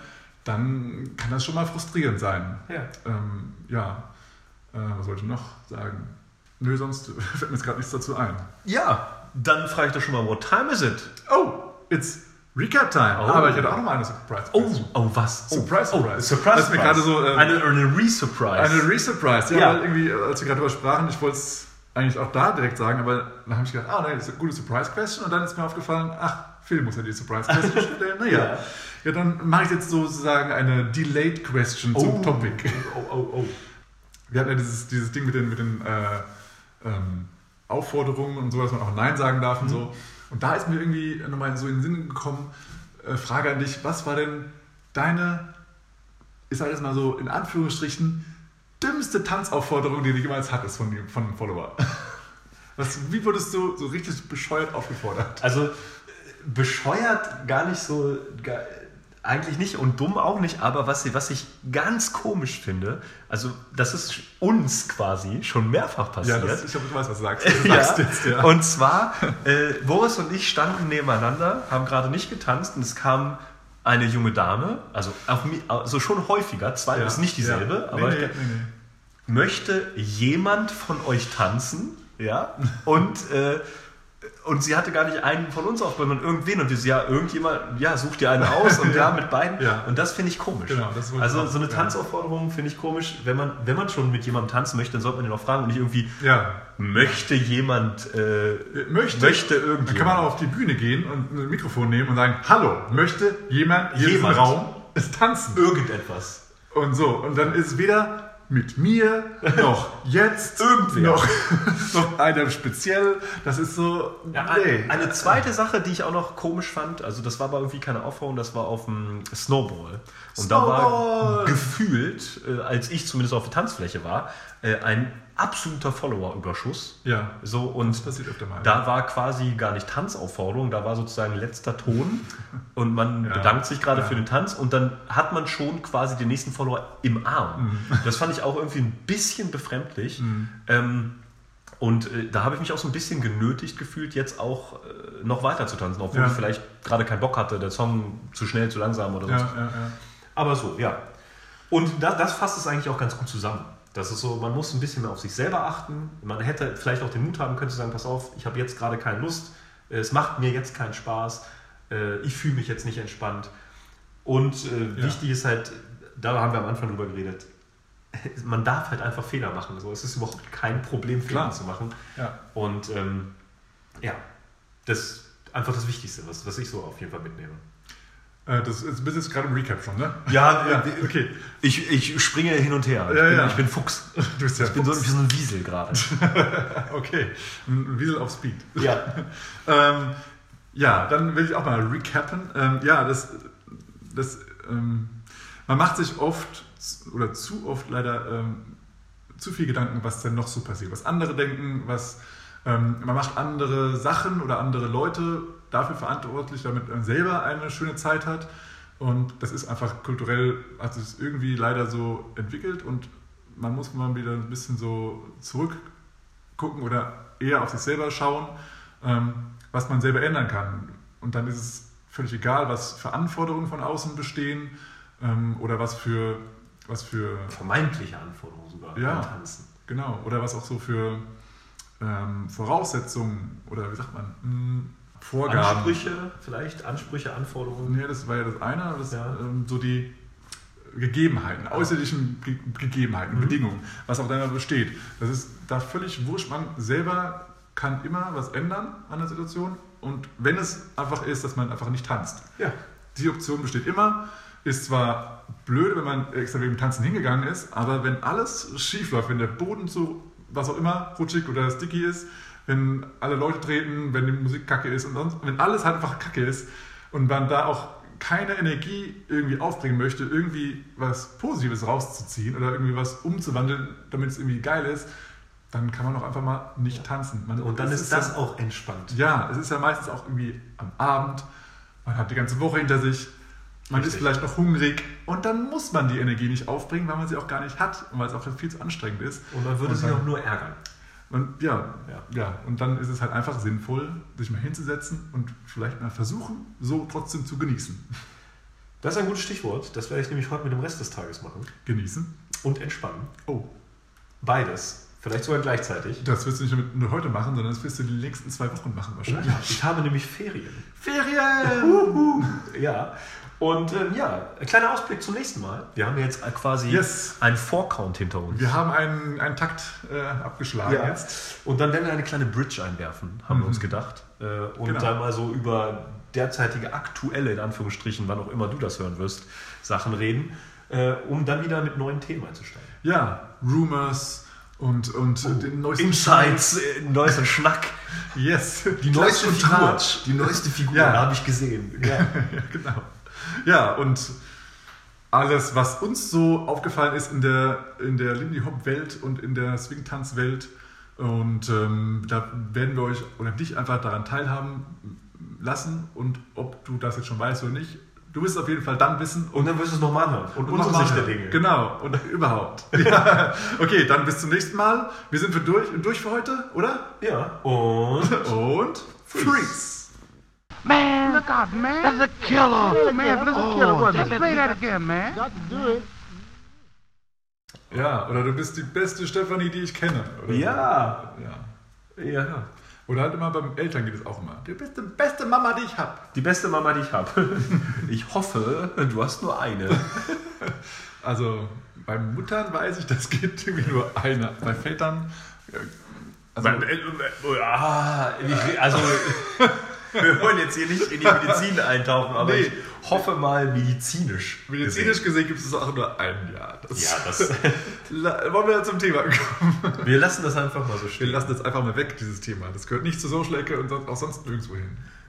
dann kann das schon mal frustrierend sein. Ja. Ähm, ja, äh, was wollte ich noch sagen? Nö, sonst fällt mir jetzt gerade nichts dazu ein. Ja, dann frage ich doch schon mal, what time is it? Oh, it's Recap Time. Oh. Aber ich hatte auch noch mal eine Surprise. Oh, oh was? Oh, Surprise, oh, surprise. Surprise, Das ist mir gerade so, ähm, eine, eine Re-Surprise. Eine Re-Surprise, ja, Ja. weil irgendwie, als wir gerade darüber sprachen, ich wollte es eigentlich auch da direkt sagen, aber dann habe ich gedacht, ah, nein, das ist eine gute Surprise-Question und dann ist mir aufgefallen, ach, Phil muss ja die Surprise-Question stellen. Naja, Ja. ja. dann mache ich jetzt sozusagen eine Delayed Question zum Oh. Topic. Oh, oh, oh. Wir hatten ja dieses, dieses Ding mit den, mit den äh, ähm, Aufforderungen und so, dass man auch Nein sagen darf und Mhm. so. Und da ist mir irgendwie nochmal so in den Sinn gekommen, äh, Frage an dich, was war denn deine, ich sage jetzt mal so in Anführungsstrichen, dümmste Tanzaufforderung, die du jemals hattest von, von einem Follower? Was, wie wurdest du so richtig bescheuert aufgefordert? Also bescheuert gar nicht so, gar, eigentlich nicht und dumm auch nicht, aber was, was ich ganz komisch finde, also das ist uns quasi schon mehrfach Ja, passiert. das, ich glaube, du weißt, was du sagst. Du Ja. sagst jetzt, ja. Und zwar, äh, Boris und ich standen nebeneinander, haben gerade nicht getanzt und es kam eine junge Dame, also, auf, also schon häufiger, zwei, Ja, ist nicht dieselbe, ja. aber nee, ich, nee, nee, nee. möchte jemand von euch tanzen? Ja. Und, äh, und sie hatte gar nicht einen von uns auf, sondern irgendwen. Und wir so, ja, irgendjemand, ja, such dir einen aus und ja, mit beiden. Ja. Und das finde ich komisch. Genau, also so eine. Tanzaufforderung finde ich komisch. Wenn man, wenn man schon mit jemandem tanzen möchte, dann sollte man ihn auch fragen und nicht irgendwie, Ja. möchte jemand, äh, Möchte, möchte Dann irgendjemand. kann man auch auf die Bühne gehen und ein Mikrofon nehmen und sagen, hallo, möchte jemand hier Jemand. im Raum es tanzen? irgendetwas. Und so. Und dann ist weder mit mir noch jetzt Irgendwer. noch, noch einer speziell. Das ist so. Ja, nee. eine, zweite Sache, die ich auch noch komisch fand, also das war aber irgendwie keine Aufforderung, das war auf dem Snowball. Und da war Snowball! gefühlt, äh, als ich zumindest auf der Tanzfläche war, äh, ein absoluter Follower-Überschuss. Ja. So, und Das passiert öfter mal. da war quasi gar nicht Tanzaufforderung, da war sozusagen letzter Ton und man Ja. bedankt sich gerade Ja. für den Tanz und dann hat man schon quasi den nächsten Follower im Arm. Mhm. Das fand ich auch irgendwie ein bisschen befremdlich. Ähm, und äh, da habe ich mich auch so ein bisschen genötigt gefühlt, jetzt auch äh, noch weiter zu tanzen, obwohl Ja. ich vielleicht gerade keinen Bock hatte, der Song zu schnell, zu langsam oder so. ja, ja. Aber so, ja. Und das, das fasst es eigentlich auch ganz gut zusammen. Das ist so, man muss ein bisschen mehr auf sich selber achten. Man hätte vielleicht auch den Mut haben können zu sagen, pass auf, ich habe jetzt gerade keine Lust, es macht mir jetzt keinen Spaß, äh, ich fühle mich jetzt nicht entspannt. Und äh, Ja. wichtig ist halt, da haben wir am Anfang drüber geredet, man darf halt einfach Fehler machen. So, es ist überhaupt kein Problem, Fehler Klar. zu machen. ja. Und ähm, ja, das ist einfach das Wichtigste, was, was ich so auf jeden Fall mitnehme. Äh, Das ist, bist jetzt gerade im Recap schon, ne? Ja, Ja, äh, okay. Ich, ich springe hin und her. Ich, Ja, bin, ja. ich bin Fuchs. Du bist ja Ich bin so, wie so ein Wiesel gerade. Okay. Ein Wiesel auf Speed. Ja. Ähm, ja, dann will ich auch mal recappen. Ähm, ja, das, das, ähm, man macht sich oft oder zu oft leider ähm, zu viel Gedanken, was denn noch so passiert, was andere denken, was ähm, man macht andere Sachen oder andere Leute dafür verantwortlich, damit man selber eine schöne Zeit hat. Und das ist einfach kulturell, hat sich irgendwie leider so entwickelt und man muss mal wieder ein bisschen so zurückgucken oder eher auf sich selber schauen, ähm, was man selber ändern kann. Und dann ist es völlig egal, was für Anforderungen von außen bestehen ähm, oder was für, was für Vermeintliche Anforderungen sogar Ja. beim Tanzen. Genau, oder was auch so für ähm, Voraussetzungen oder wie sagt man, mh, Vorgaben. Ansprüche vielleicht, Ansprüche, Anforderungen. Nee, das war ja das eine, aber das, Ja. ähm, so die Gegebenheiten, äußerlichen Ge Gegebenheiten, Mhm. Bedingungen, was auch da besteht. Das ist da völlig wurscht. Man selber kann immer was ändern an der Situation und wenn es einfach ist, dass man einfach nicht tanzt. Ja. Die Option besteht immer. Ist zwar blöd, wenn man extra wegen dem Tanzen hingegangen ist, aber wenn alles schief läuft, wenn der Boden so, was auch immer, rutschig oder sticky ist, wenn alle Leute treten, wenn die Musik kacke ist und sonst, wenn alles halt einfach kacke ist und man da auch keine Energie irgendwie aufbringen möchte, irgendwie was Positives rauszuziehen oder irgendwie was umzuwandeln, damit es irgendwie geil ist, dann kann man auch einfach mal nicht tanzen. Man, Und dann ist das ja- auch entspannt. ja, es ist ja meistens auch irgendwie am Abend, man hat die ganze Woche hinter sich, man Richtig. ist vielleicht noch hungrig und dann muss man die Energie nicht aufbringen, weil man sie auch gar nicht hat und weil es auch viel zu anstrengend ist. Und man würde Und sich auch nur ärgern. Und ja, Ja. ja. und dann ist es halt einfach sinnvoll, sich mal hinzusetzen und vielleicht mal versuchen, so trotzdem zu genießen. Das ist ein gutes Stichwort. Das werde ich nämlich heute mit dem Rest des Tages machen. Genießen? Und entspannen. Oh, Beides. Vielleicht sogar gleichzeitig. das wirst du nicht nur, heute machen, sondern das wirst du die nächsten zwei Wochen machen wahrscheinlich. Ja, ich habe nämlich Ferien. Ferien! Ja. Und ähm, ja, ein kleiner Ausblick zum nächsten Mal. Wir haben jetzt quasi Yes. einen Vorcount hinter uns. Wir haben einen, einen Takt äh, abgeschlagen Ja. jetzt. Und dann werden wir eine kleine Bridge einwerfen, haben wir uns gedacht. Äh, und Genau. dann mal so über derzeitige aktuelle, in Anführungsstrichen, wann auch immer du das hören wirst, Sachen reden, äh, um dann wieder mit neuen Themen einzusteigen. Ja, Rumors und, und den neuesten Insights, äh, neuesten Schnack. Yes. Die neueste Figur. Die neueste Figur Ja. habe ich gesehen. Ja. Ja, genau. Ja, und alles, was uns so aufgefallen ist in der, in der Lindy Hop-Welt und in der Swing-Tanz-Welt. Und ähm, da werden wir euch oder dich einfach daran teilhaben lassen. Und ob du das jetzt schon weißt oder nicht, du wirst es auf jeden Fall dann wissen. Und dann wirst du es nochmal hören. Und unsere nochmal Sicht der. Dinge. Genau, und überhaupt. ja. Okay, dann bis zum nächsten Mal. Wir sind für durch, durch für heute, oder? Ja. Und Und freeze. Man, look out, man. That's a killer. Oh, man, that's a killer. Wasn't it? Play that again, man. Ja, oder du bist die beste Stefanie, die ich kenne. Oder Ja. So. ja. Ja. Oder halt immer beim Eltern geht es auch immer. Du bist die beste Mama, die ich habe. Die beste Mama, die ich habe. Ich hoffe, du hast nur eine. Also bei Muttern weiß ich, das geht irgendwie nur einer. Bei Vätern. äh, Also, Ah, ich- also, wir wollen jetzt hier nicht in die Medizin eintauchen, aber Nee. ich hoffe mal medizinisch. medizinisch gesehen gibt es auch nur ein Jahr. Das, Ja, das, Wollen wir zum Thema kommen? wir lassen das einfach mal so Wir stehen. lassen jetzt einfach mal weg, dieses Thema. Das gehört nicht zur Social Ecke und auch sonst nirgendwo hin.